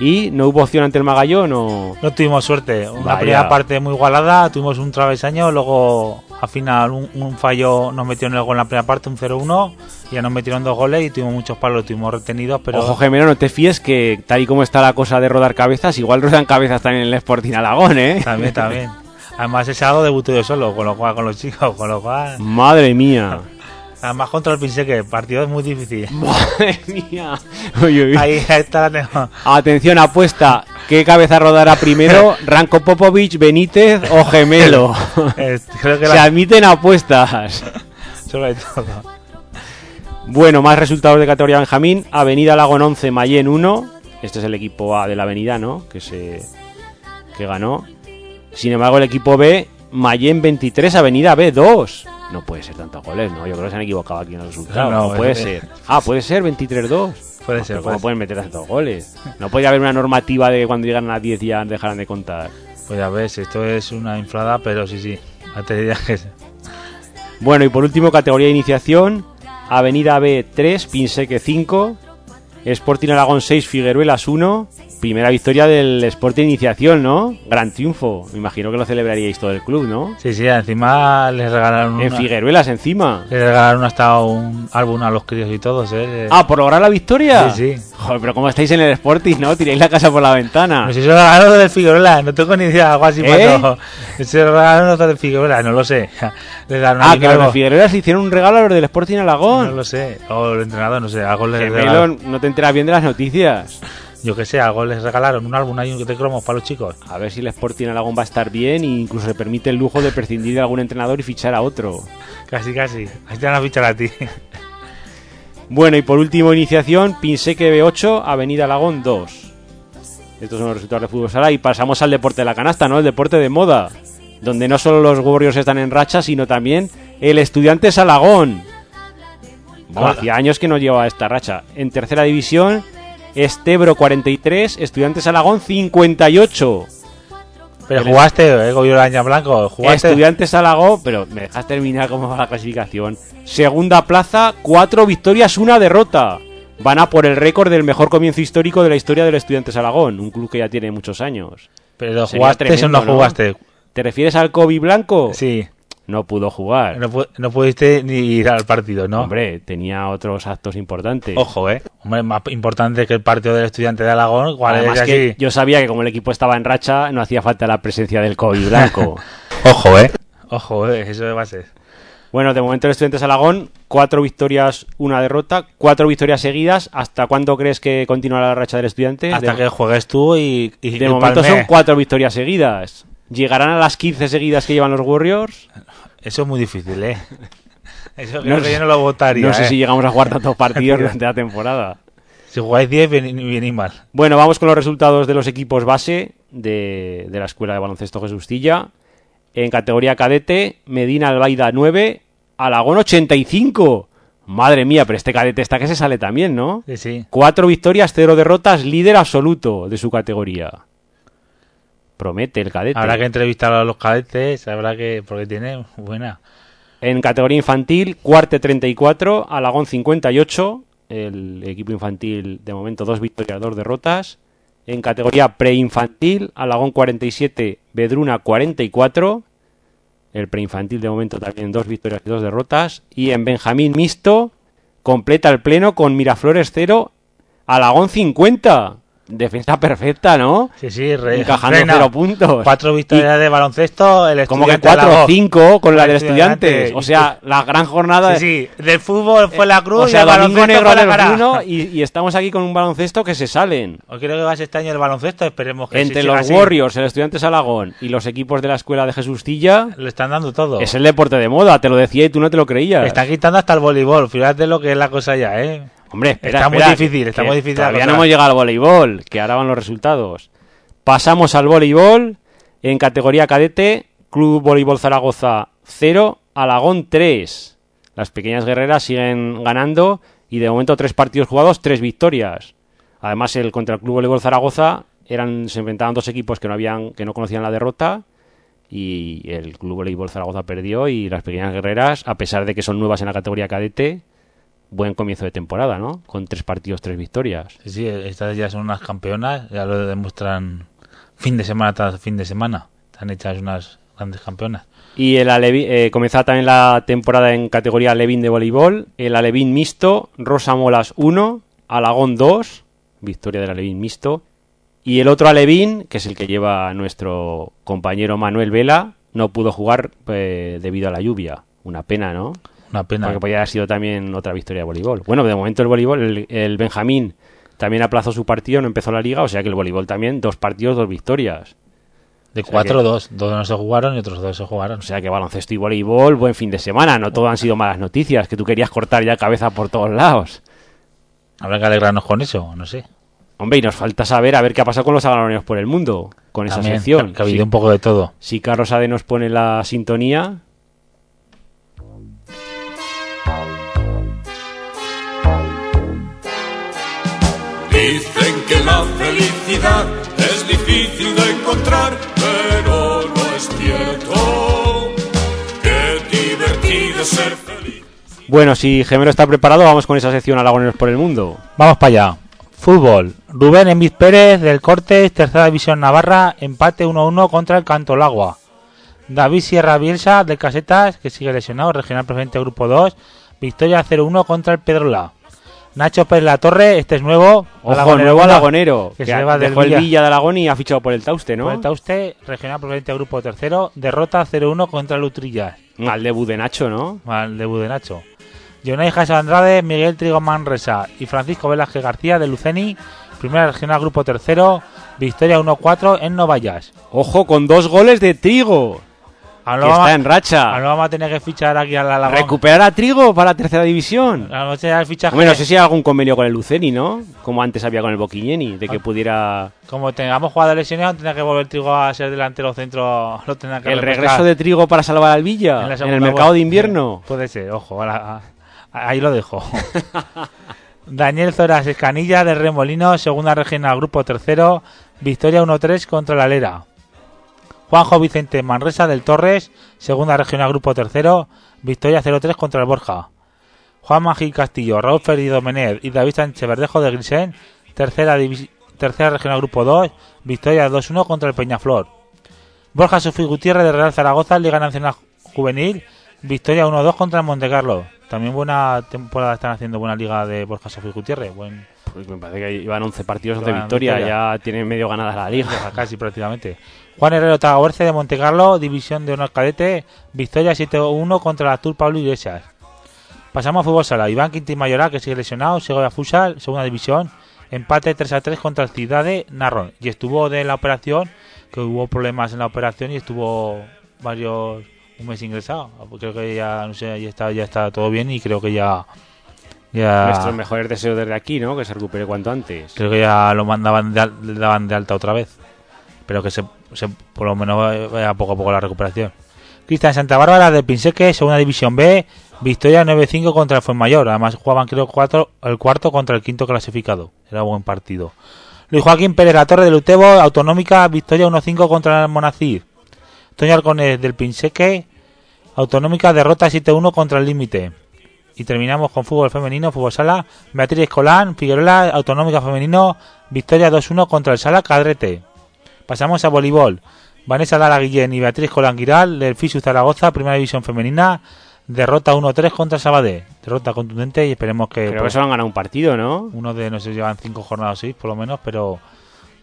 ¿Y no hubo opción ante el Magallón o...? No tuvimos suerte. Una Vaya. primera parte muy igualada, tuvimos un travesaño, luego al final un, un fallo nos metieron el gol en la primera parte, un 0-1, y ya nos metieron dos goles y tuvimos muchos palos, tuvimos retenidos, pero Ojo, gemelo, no te fíes que tal y como está la cosa de rodar cabezas, igual rodan cabezas también en el Sporting Alagón, ¿eh? también, también. Además ese sábado debutó yo solo, con lo cual, con los chicos, con lo cual... Madre mía. Además contra el Pinseque, el partido es muy difícil. Madre mía. Ahí está la tengo. Atención, apuesta. ¿Qué cabeza rodará primero? ¿Ranko Popovic, Benítez o Gemelo? Creo que Se admiten apuestas. sobre todo. Bueno, más resultados de categoría Benjamín. Avenida Lagón 11, Mayén 1. Este es el equipo A de la avenida, ¿no? Que se que ganó. Sin embargo, el equipo B, Mayén 23, Avenida B 2. No puede ser tantos goles, ¿no? Yo creo que se han equivocado aquí en el resultado. No, No, puede es- ser. Ah, puede ser 23-2. Puede No, ser, pero puede ¿Cómo ser. pueden meter tantos goles? No podría haber una normativa de que cuando llegan a 10 ya dejarán de contar. Pues ya ves, esto es una inflada, pero sí, sí. Que... Bueno, y por último, categoría de iniciación. Avenida B 3, Pinseque 5. Sporting Aragón 6, Figueruelas 1. Primera victoria del Sporting Iniciación, ¿no? Gran triunfo. Me imagino que lo celebraríais todo el club, ¿no? Sí, sí, encima les regalaron En una... Figueruelas encima. Les regalaron hasta un álbum a los críos y todos, ¿eh? Ah, ¿por lograr la victoria? Sí, sí. Joder, pero como estáis en el Sporting, ¿no? Tiráis la casa por la ventana. No sé si se lo regalaron del Figueroa, no tengo ni idea, algo así ¿Eh? Se lo regalaron los del Figueroa, no lo sé. Les Ah, ahí que los algo. Figueruelas hicieron un regalo a los del Sporting No Alagón. lo sé. O el entrenador, no sé, algo les Gemelo, regalaron. no te enteras bien de las noticias. Yo que sé, algo les regalaron. Un álbum ahí de cromos para los chicos. A ver si el Sporting Alagón va a estar bien e incluso le permite el lujo de prescindir de algún entrenador y fichar a otro. Casi, casi. Ahí te van a fichar a ti. Bueno, y por último, iniciación, Pinseque B8, Avenida Alagón 2. Estos son los resultados de fútbol sala y pasamos al deporte de la canasta, ¿no? El deporte de moda, donde no solo los Warriors están en racha, sino también el Estudiantes Alagón. Bueno, hacía años que no llevaba esta racha. En tercera división, Estebro 43, Estudiantes Alagón 58. Pero jugaste, eh, Araña Blanco. Jugaste. Estudiantes Alagón, pero me dejas terminar cómo va la clasificación. Segunda plaza, cuatro victorias, una derrota. Van a por el récord del mejor comienzo histórico de la historia del Estudiantes Alagón, un club que ya tiene muchos años. Pero Sería jugaste tremendo, ¿no? jugaste. ¿Te refieres al Kobe Blanco? Sí. No pudo jugar. No, no pudiste ni ir al partido, ¿no? Hombre, tenía otros actos importantes. Ojo, eh. Hombre, más importante que el partido del estudiante de Alagón. ¿Cuál Además es que yo sabía que como el equipo estaba en racha, no hacía falta la presencia del Kobe Blanco. Ojo, eh. Ojo, eh. Eso a ser. Bueno, de momento el Estudiantes Alagón, cuatro victorias, una derrota, cuatro victorias seguidas. ¿Hasta cuándo crees que continuará la racha del Estudiante? Hasta de, que juegues tú y, y de y momento son cuatro victorias seguidas. ¿Llegarán a las 15 seguidas que llevan los Warriors? Eso es muy difícil, eh. Eso creo No que sé- yo no lo votaría. no sé eh. si llegamos a jugar tantos partidos durante la temporada. Si jugáis 10, bien, bien y mal. Bueno, vamos con los resultados de los equipos base. de, de la Escuela de Baloncesto Jesustilla. En categoría cadete, Medina Albaida 9, Alagón 85. Madre mía, pero este cadete está que se sale también, ¿no? Sí, sí. Cuatro victorias, cero derrotas, líder absoluto de su categoría. Promete el cadete. Habrá que entrevistar a los cadetes, habrá que. porque tiene buena. En categoría infantil, cuarte 34, Alagón 58. El equipo infantil, de momento, dos victorias, dos derrotas. En categoría preinfantil, Alagón 47, Bedruna 44. El preinfantil, de momento, también dos victorias y dos derrotas. Y en Benjamín Mixto, completa el pleno con Miraflores 0, Alagón 50. Defensa perfecta, ¿no? Sí, sí, re, Encajando frena. cero puntos. Cuatro victorias de baloncesto, el Como que estudiante 4 o. 5 con la El del estudiantes. O sea, la gran jornada. Sí, sí, del fútbol fue la cruz O sea, y el baloncesto negro fue la del y, y estamos aquí con un baloncesto que se salen. O creo que va a ser este año el baloncesto, esperemos que Entre sí los así. Warriors, el Estudiantes Alagón y los equipos de la escuela de Jesustilla, Le están dando todo. es el deporte de moda, te lo decía y tú no te lo creías. Le están quitando hasta el voleibol, fíjate lo que es la cosa ya, ¿eh? Hombre, espera, Está muy espera, difícil, está muy difícil Todavía no hemos llegado al voleibol, que ahora van los resultados. Pasamos al voleibol en categoría cadete, Club Voleibol Zaragoza 0, Alagón 3. Las pequeñas guerreras siguen ganando y de momento tres partidos jugados, tres victorias. Además, el contra el Club Voleibol Zaragoza eran se enfrentaban dos equipos que no habían que no conocían la derrota y el Club Voleibol Zaragoza perdió y las pequeñas guerreras, a pesar de que son nuevas en la categoría cadete, buen comienzo de temporada, ¿no? Con tres partidos, tres victorias. Sí, sí, estas ya son unas campeonas, ya lo demuestran fin de semana tras fin de semana. Están hechas unas grandes campeonas. Y el Alevi- eh, comenzaba también la temporada en categoría Alevín de voleibol. El Alevín mixto, Rosa Molas 1, Alagón 2, victoria del Alevín mixto. Y el otro Alevín, que es el que lleva nuestro compañero Manuel Vela, no pudo jugar eh, debido a la lluvia. Una pena, ¿no? Una pena. Porque podría haber sido también otra victoria de voleibol. Bueno, de momento el voleibol, el, el Benjamín también aplazó su partido, no empezó la liga, o sea que el voleibol también, dos partidos, dos victorias. De o sea cuatro, que- dos. Dos no se jugaron y otros dos se jugaron. O sea que baloncesto y voleibol, buen fin de semana. No todo han sido malas noticias, que tú querías cortar ya cabeza por todos lados. Habrá que alegrarnos con eso, no sé. Hombre, y nos falta saber a ver qué ha pasado con los agaloneos por el mundo, con esa sección. Que ha habido Si, un poco de todo. si Carlos Ade nos pone la sintonía, Dicen que la felicidad es difícil de encontrar, pero no es cierto. Qué divertido ser feliz. bueno, si Gemelo está preparado, vamos con esa sección alagoneros por el mundo. Vamos para allá. Fútbol. Rubén Enviz Pérez del Cortes, tercera división Navarra, empate 1-1 contra el Cantolagua. David Sierra Bielsa del Casetas, que sigue lesionado, regional preferente grupo 2, victoria 0-1 contra el Pedrola. Nacho Pérez La Torre, este es nuevo. Ojo, nuevo alagonero, que que, se va del dejó el Villa. Villa de Alagón y ha fichado por el Tauste, ¿no? Por el Tauste, regional preferente grupo tercero, derrota 0-1 contra el Utrillas. Al debut de Nacho, ¿no? al debut de Nacho. Jonay Jason Andrade, Miguel Trigo Manresa y Francisco Velázquez García de Luceni, primera regional grupo tercero, victoria 1-4 en Novallas. Ojo, con dos goles de Trigo, Ahora que vamos, está en racha. ahora vamos a tener que fichar aquí a la Alagón. Recuperar a Trigo para la tercera división. A tener el fichaje. Hombre, no sé si hay algún convenio con el Luceni, ¿no? Como antes había con el Boquiñeni, de que Ah. pudiera... Como tengamos jugadores lesionados, tendrá que volver Trigo a ser delantero centro. Lo tendrá que El regreso de Trigo para salvar al Villa la en, el mercado de invierno. Puede ser, ojo. ahora- ahí lo dejo. Daniel Zoras Escanilla de Remolino, segunda regional, grupo tercero, victoria 1-3 contra la Lera. Juanjo Vicente Manresa del Torres, segunda regional, grupo tercero, victoria 0-3 contra el Borja. Juan Magil Castillo, Raúl Ferido Menez y David Sánchez Verdejo de Grisen, tercera, tercera regional, grupo 2, victoria 2-1 contra el Peñaflor. Borja Sofí Gutiérrez de Real Zaragoza, Liga Nacional Juvenil, victoria 1-2 contra el Montecarlo. También buena temporada están haciendo buena liga de Borja Sofí Gutiérrez. Buen, Pues me parece que llevan 11 partidos, 11 Llevan victorias, victoria. ya tienen medio ganada la liga. casi prácticamente. Juan Herrero Tagaberce de Montecarlo, división de honor cadete, victoria 7-1 contra el Artur Pablo Iglesias. Pasamos a fútbol sala. Iván Quintín Mayoral, que sigue lesionado, Segovia Futsal, segunda división, empate 3-3 contra el Ciudad de Narron. Y estuvo de la operación, que hubo problemas en la operación y estuvo varios un mes ingresado. Creo que ya no sé, ya está, ya está todo bien y creo que ya ya Nuestros mejores deseos desde aquí, ¿no? Que se recupere cuanto antes. creo que ya lo mandaban de al- le daban de alta otra vez. Pero que se, se- por lo menos vaya poco a poco la recuperación. Cristian Santa Bárbara de Pinseque, segunda división B, victoria 9-5 contra el Fuenmayor. Además jugaban creo cuatro, el cuarto contra el quinto clasificado. Era buen partido. Luis Joaquín Pérez La Torre del Utebo, autonómica, victoria 1-5 contra el Monacid. Toño Arconés del Pinseque, autonómica, derrota 7-1 contra el Límite. Y terminamos con fútbol femenino, fútbol sala. Beatriz Escolán, Figueroa, autonómica femenino, victoria 2-1 contra el Sala Cadrete. Pasamos a voleibol. Vanessa Lara Guillén y Beatriz Colán Giral del FISU Zaragoza, primera división femenina, derrota 1-3 contra Sabadell. Derrota contundente y esperemos que, Creo que pues, solo han ganado un partido, ¿no? uno de, no sé, llevan cinco jornadas seis por lo menos, pero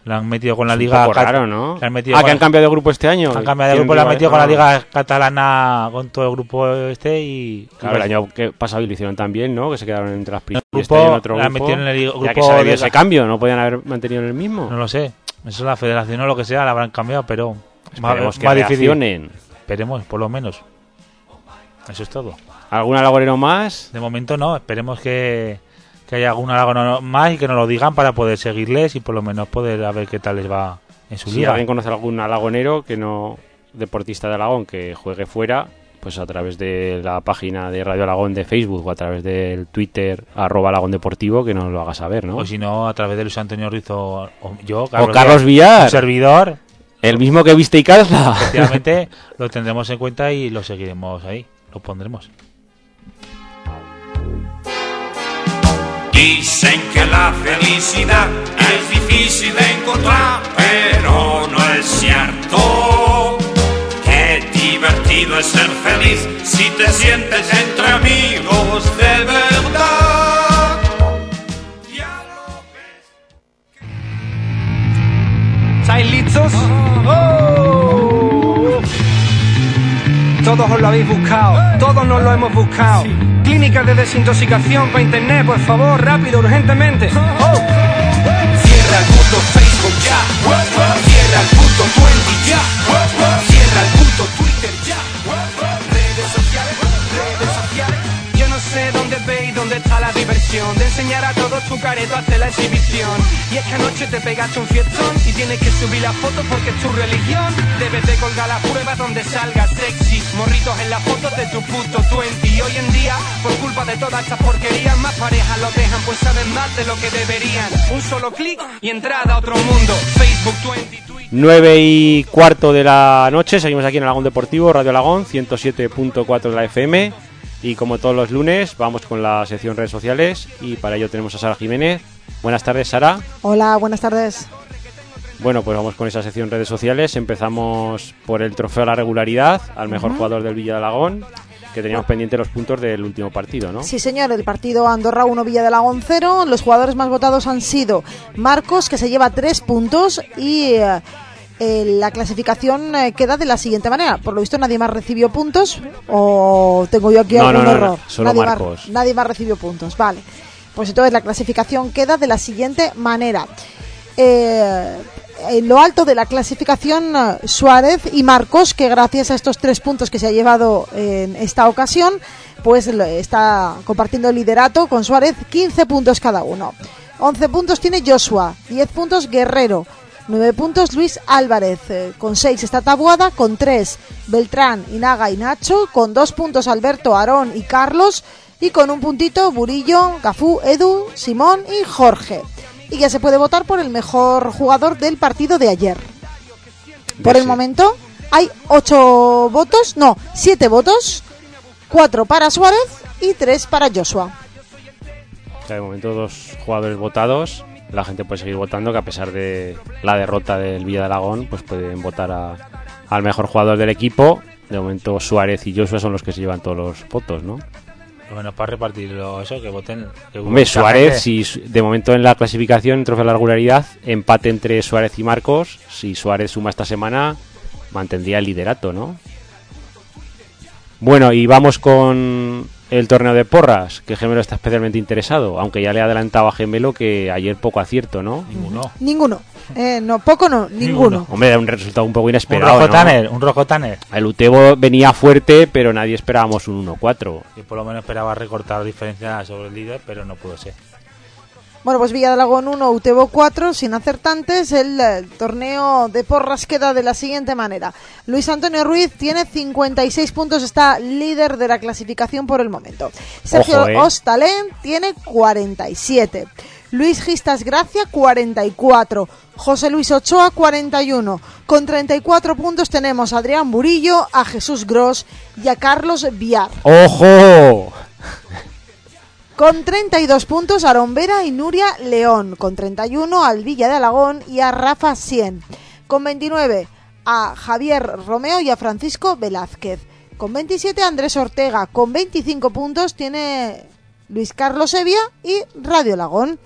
la han metido con la Es un liga. poco cat- raro, ¿no? la han metido ah, que han cambiado de grupo este año. han cambiado de grupo, la han que- metido con la liga catalana con todo el grupo este y. Claro, el año que pasado lo hicieron también, ¿no? Que se quedaron entre las primeras. Este año en grupo otro la grupo. en el Ya grupo que se de- ese cambio, no podían haber mantenido en el mismo. No lo sé. Eso la federación o lo que sea la habrán cambiado, pero. más- Esperemos que más difícil. reaccionen. Esperemos, por lo menos. Eso es todo. ¿Algún alagonero más? De momento no, esperemos que, que haya algún alagono más y que nos lo digan para poder seguirles y por lo menos poder a ver qué tal les va en su Si liga. alguien conoce algún alagonero que no deportista de Alagón que juegue fuera, pues a través de la página de Radio Alagón de Facebook o a través del Twitter arroba Alagón Deportivo que nos lo haga saber, ¿no? O si no, a través de Luis Antonio Rizo o yo, o Carlos un Villar, servidor, el mismo que viste y calza. efectivamente lo tendremos en cuenta y lo seguiremos ahí, lo pondremos. Dicen que la felicidad es difícil de encontrar, pero no es cierto. Qué divertido es ser feliz si te sientes entre amigos de verdad. Ya lo ves. ¿Estáis listos? ¡Oh! Todos os lo habéis buscado, todos nos lo hemos buscado. Clínica de desintoxicación para internet, por favor, rápido, urgentemente. ¡Oh! Cierra el puto Facebook ya. Cierra el puto Twenty ya. Cierra el puto dónde está la diversión De enseñar a todos tu careto hacer la exhibición. Y es que anoche te pegaste un fiestón Y tienes que subir la foto porque es tu religión. Debes de colgar las pruebas donde salga sexy Morritos en las fotos de tu puto 20 Y hoy en día, por culpa de todas estas porquerías Más parejas lo dejan, pues saben más de lo que deberían. Un solo clic y entrada a otro mundo. Facebook 20, Twitter. 9 y cuarto de la noche, seguimos aquí en Alagón Deportivo, Radio Alagón, 107.4 de la FM. Y como todos los lunes, vamos con la sección redes sociales. Y para ello tenemos a Sara Jiménez. Buenas tardes, Sara. Hola, buenas tardes. Bueno, pues vamos con esa sección redes sociales. Empezamos por el trofeo a la regularidad al mejor jugador del Villa de Alagón, que teníamos pendiente los puntos del último partido, ¿no? Sí, señor, el partido Andorra 1 Villa de Lagón 0. Los jugadores más votados han sido Marcos, que se lleva 3 puntos, y eh, la clasificación eh, queda de la siguiente manera. Por lo visto, nadie más recibió puntos, o tengo yo aquí No, algún no, no, error. solo nadie, Marcos. Más, nadie más recibió puntos, vale. Pues entonces la clasificación queda de la siguiente manera. Eh, en lo alto de la clasificación eh, Suárez y Marcos, que gracias a estos tres puntos que se ha llevado en esta ocasión, pues está compartiendo el liderato con Suárez, 15 puntos cada uno. 11 puntos tiene Joshua, 10 puntos Guerrero, 9 puntos Luis Álvarez, eh, con 6 está Tabuada, con 3 Beltrán, Inaga y Nacho, con 2 puntos Alberto, Aarón y Carlos, y con un puntito Burillo, Cafú, Edu, Simón y Jorge. Y ya se puede votar por el mejor jugador del partido de ayer. Por el momento hay 8 votos, no, 7 votos, 4 para Suárez y 3 para Joshua. De momento dos jugadores votados. La gente puede seguir votando, que a pesar de la derrota del Villa de Alagón, pues pueden votar a- al mejor jugador del equipo. De momento Suárez y Joshua son los que se llevan todos los votos, ¿no? Bueno, para repartirlo eso, que voten. Que Hombre, Suárez, si de momento en la clasificación, en trofeo de la regularidad, empate entre Suárez y Marcos. Si Suárez suma esta semana, mantendría el liderato, ¿no? Bueno, y vamos con el torneo de porras, que Gemelo está especialmente interesado, aunque ya le he adelantado a Gemelo que ayer poco acierto, ¿no? Ninguno. Ninguno. Eh, no, poco no, ninguno. Hombre, era un resultado un poco Un inesperado, rojo ¿no? Tanner, un rojo Tanner. El Utebo venía fuerte, pero nadie esperábamos un 1-4. Yo por lo menos esperaba recortar diferencia sobre el líder, pero no pudo ser. Bueno, pues Villa de Alagón 1, Utebo 4, sin acertantes. El, eh, torneo de porras queda de la siguiente manera. Luis Antonio Ruiz tiene 56 puntos, está líder de la clasificación por el momento. Sergio Ojo, eh. Ostalén tiene 47. Luis Gistas Gracia 44. José Luis Ochoa 41. Con 34 puntos tenemos a Adrián Burillo, a Jesús Gross y a Carlos Viar. ¡Ojo! Con 32 puntos a Vera y Nuria León. Con 31 al Villa de Alagón y a Rafa Sien. Con 29 a Javier Romeo y a Francisco Velázquez. Con 27 a Andrés Ortega. Con 25 puntos tiene Luis Carlos Evia y Radio Alagón.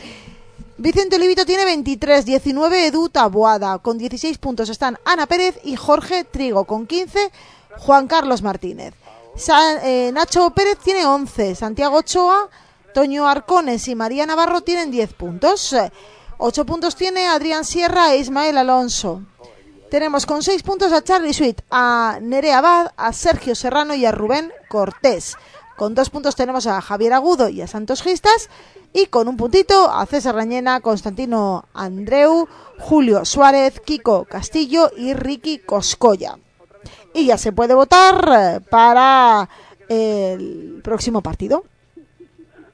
Vicente Olivito tiene 23, 19 Edu Taboada. Con 16 puntos están Ana Pérez y Jorge Trigo. Con 15 Juan Carlos Martínez. Sa- eh, Nacho Pérez tiene 11, Santiago Ochoa, Toño Arcones y María Navarro tienen 10 puntos. 8 puntos tiene Adrián Sierra e Ismael Alonso. Tenemos con 6 puntos a Charlie Sweet, a Nerea Abad, a Sergio Serrano y a Rubén Cortés. Con 2 puntos tenemos a Javier Agudo y a Santos Gistas. Y con un puntito a César Rañena, Constantino Andreu, Julio Suárez, Kiko Castillo y Ricky Coscoya y ya se puede votar para el próximo partido.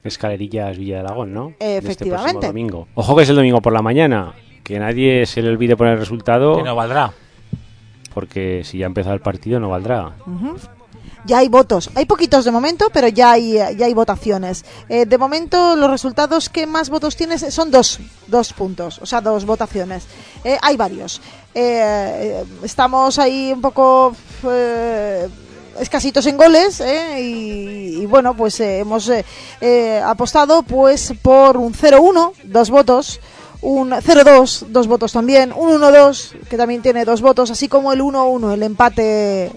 Escalerillas Villa de Alagón, ¿no? Este Efectivamente. domingo. Ojo que es el domingo por la mañana. Que nadie se le olvide poner el resultado. Que no valdrá. Porque si ya ha empezado el partido no valdrá. Ya hay votos, hay poquitos de momento, pero ya hay, ya hay votaciones. Eh, de momento los resultados que más votos tienes son dos, dos puntos, o sea, dos votaciones. Eh, hay varios. Eh, eh, estamos ahí un poco eh, escasitos en goles eh, y, y bueno, pues eh, hemos eh, eh, apostado pues por un 0-1, dos votos. Un 0-2, dos votos también. Un 1-2, que también tiene dos votos. Así como el 1-1, el empate eh,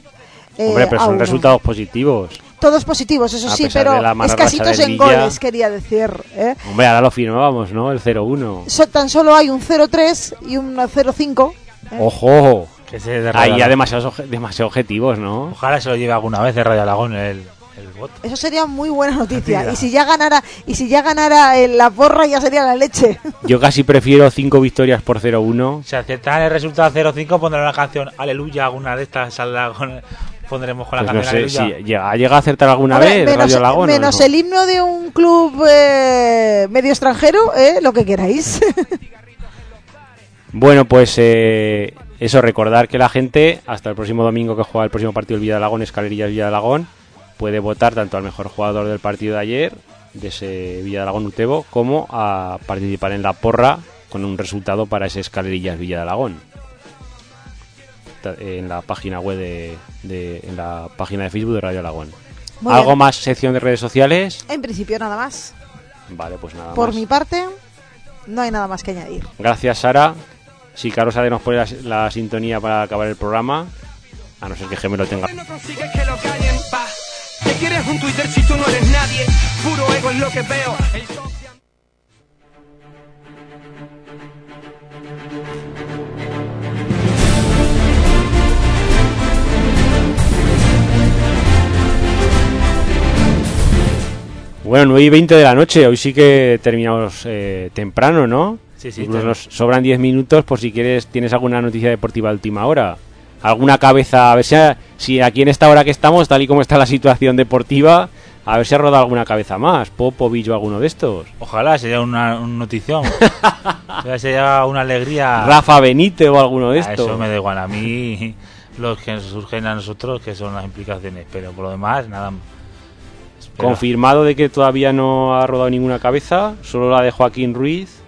Hombre, pero son uno. resultados positivos. Todos positivos, eso A sí, pero escasitos en Villa. goles, quería decir. ¿eh? Hombre, ahora lo firmábamos, ¿no? El 0-1. So- tan solo hay un 0-3 y un 0-5. ¿eh? ¡Ojo! Que se de Ahí ya demasiados, demasiado objetivos, ¿no? Ojalá se lo lleve alguna vez de Radio Alagón el, el voto. Eso sería muy buena noticia. Y si ya ganara, y si ya ganara eh, la porra, ya sería la leche. Yo casi prefiero 5 victorias por 0-1. Si aceptan el resultado 0-5, pondrán una canción Aleluya, alguna de estas saldrá con, pondremos con la Pues no canción sé, si Aleluya. llega, llega a acertar alguna Hombre, vez menos Radio Alagón. ¿o menos no? el himno de un club eh, medio extranjero, ¿eh? lo que queráis. Bueno, pues eh, eso, recordar que la gente, hasta el próximo domingo que juega el próximo partido del Villa de Alagón, Escalerillas Villa de Alagón, puede votar tanto al mejor jugador del partido de ayer, de ese Villa de Alagón Utebo, como a participar en la porra con un resultado para ese Escalerillas Villa de Alagón. Ta- En la página web de, de- en la página de Facebook de Radio Alagón. Muy ¿Algo bien. más sección de redes sociales? en principio, nada más. Vale, pues nada Por más. mi parte, no hay nada más que añadir. Gracias, Sara. Si Carlos Ade nos pone la, la sintonía para acabar el programa, a no ser que Gemelo tenga. No consigues que lo callen, pa. ¿Qué quieres un Twitter si tú no eres nadie? Puro ego es lo que veo. El social- Bueno, 9 y 20 de la noche. Hoy sí que terminamos eh, temprano, ¿no? Sí, sí, Incluso nos sobran 10 minutos por si quieres, tienes alguna noticia deportiva de última hora. Alguna cabeza, a ver si, si aquí en esta hora que estamos, tal y como está la situación deportiva, a ver si ha rodado alguna cabeza más. Popovich o alguno de estos. Ojalá sería una, una notición. Sería una alegría. Rafa Benítez o alguno de A estos. Eso me da igual a mí. Los que nos surgen a nosotros, que son las implicaciones. Pero por lo demás, nada. Confirmado de que todavía no ha rodado ninguna cabeza, solo la de Joaquín Ruiz,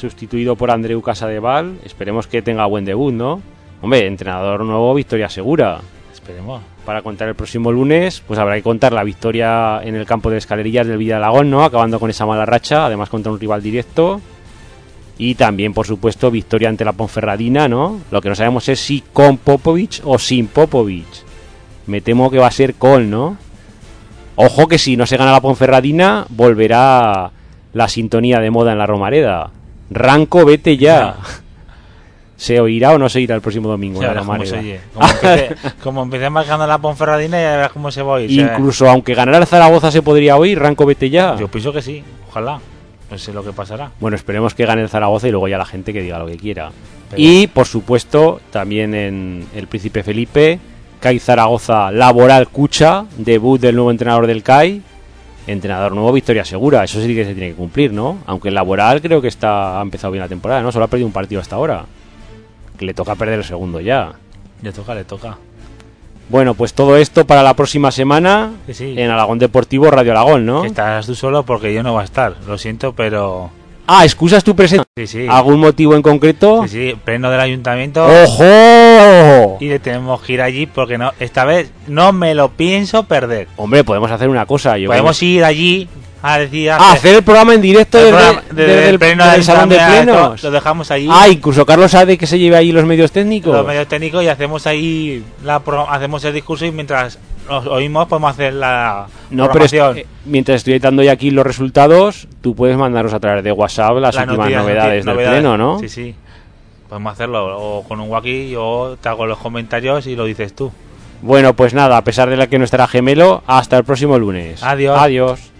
sustituido por Andreu Casadeval. Esperemos que tenga buen debut, ¿no? Hombre, entrenador nuevo, victoria segura. Esperemos. Para contar el próximo lunes, pues habrá que contar la victoria en el campo de escalerillas del Villa de Alagón, ¿no? Acabando con esa mala racha, además contra un rival directo. Y también, por supuesto, victoria ante la Ponferradina, ¿no? Lo que no sabemos es si con Popovich o sin Popovich. Me temo que va a ser con, ¿no? Ojo que si no se gana la Ponferradina, volverá la sintonía de moda en la Romareda. Ranco, vete ya. ¿Se oirá o no se oirá el próximo domingo Ya en la verás cómo Romareda? se oye. Como empecé, como empecé marcando la Ponferradina, ya verás cómo se va a oír. Incluso aunque ganara el Zaragoza se podría oír, Ranco vete ya. Yo pienso que sí, ojalá. No sé lo que pasará. Bueno, esperemos que gane el Zaragoza y luego ya la gente que diga lo que quiera. Pero- Y, por supuesto, también en el Príncipe Felipe, CAI Zaragoza Laboral Cucha, debut del nuevo entrenador del CAI. Entrenador nuevo, victoria segura. Eso sí que se tiene que cumplir, ¿no? Aunque el Laboral creo que está ha empezado bien la temporada, ¿no? Solo ha perdido un partido hasta ahora. Que le toca perder el segundo ya. Le toca, le toca. Bueno, pues todo esto para la próxima semana sí. en Alagón Deportivo Radio Alagón, ¿no? Estás tú solo porque yo no voy a estar. Lo siento, pero. Ah, excusas tu presencia. Sí, sí. ¿Algún motivo en concreto? Sí, sí. Pleno del ayuntamiento. ¡Ojo! Y le tenemos que ir allí porque no esta vez no me lo pienso perder. Hombre, podemos hacer una cosa. Yo Podemos ir allí a decir. Ah, hacer el programa en directo el desde, programa- desde desde el, el pleno del el salón de plenos. Lo dejamos ahí. Ah, incluso Carlos sabe que se lleve ahí los medios técnicos. los medios técnicos y hacemos ahí la pro- hacemos el discurso y mientras nos oímos podemos hacer la No, pero eh, mientras estoy dando ya aquí los resultados, tú puedes mandarnos a través de WhatsApp las Las últimas noticias, novedades del novedades. pleno, ¿no? Sí, sí. Podemos hacerlo o con un walkie o te hago los comentarios y lo dices tú. Bueno, pues nada, a pesar de la que no estará gemelo, hasta el próximo lunes. Adiós. Adiós.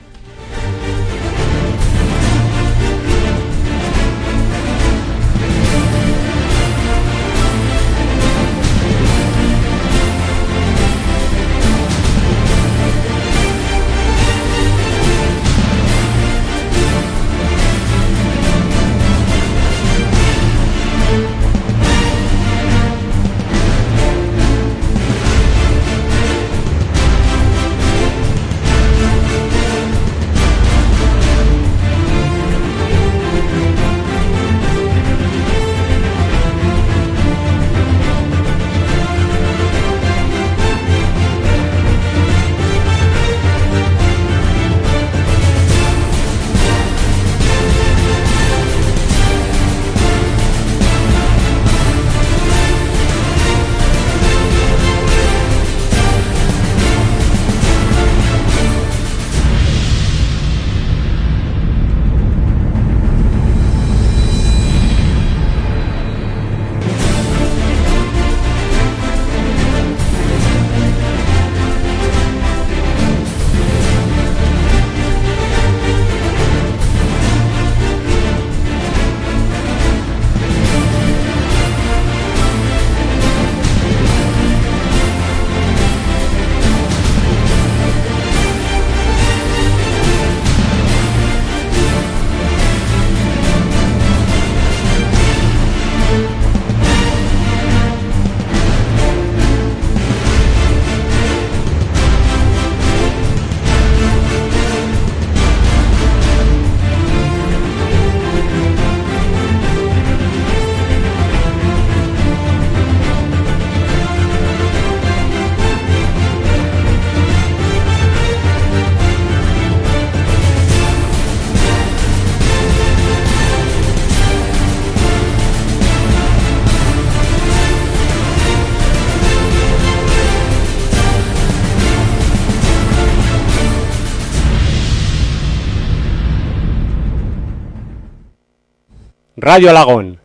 Radio Alagón.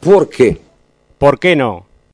¿Por qué? ¿Por qué no?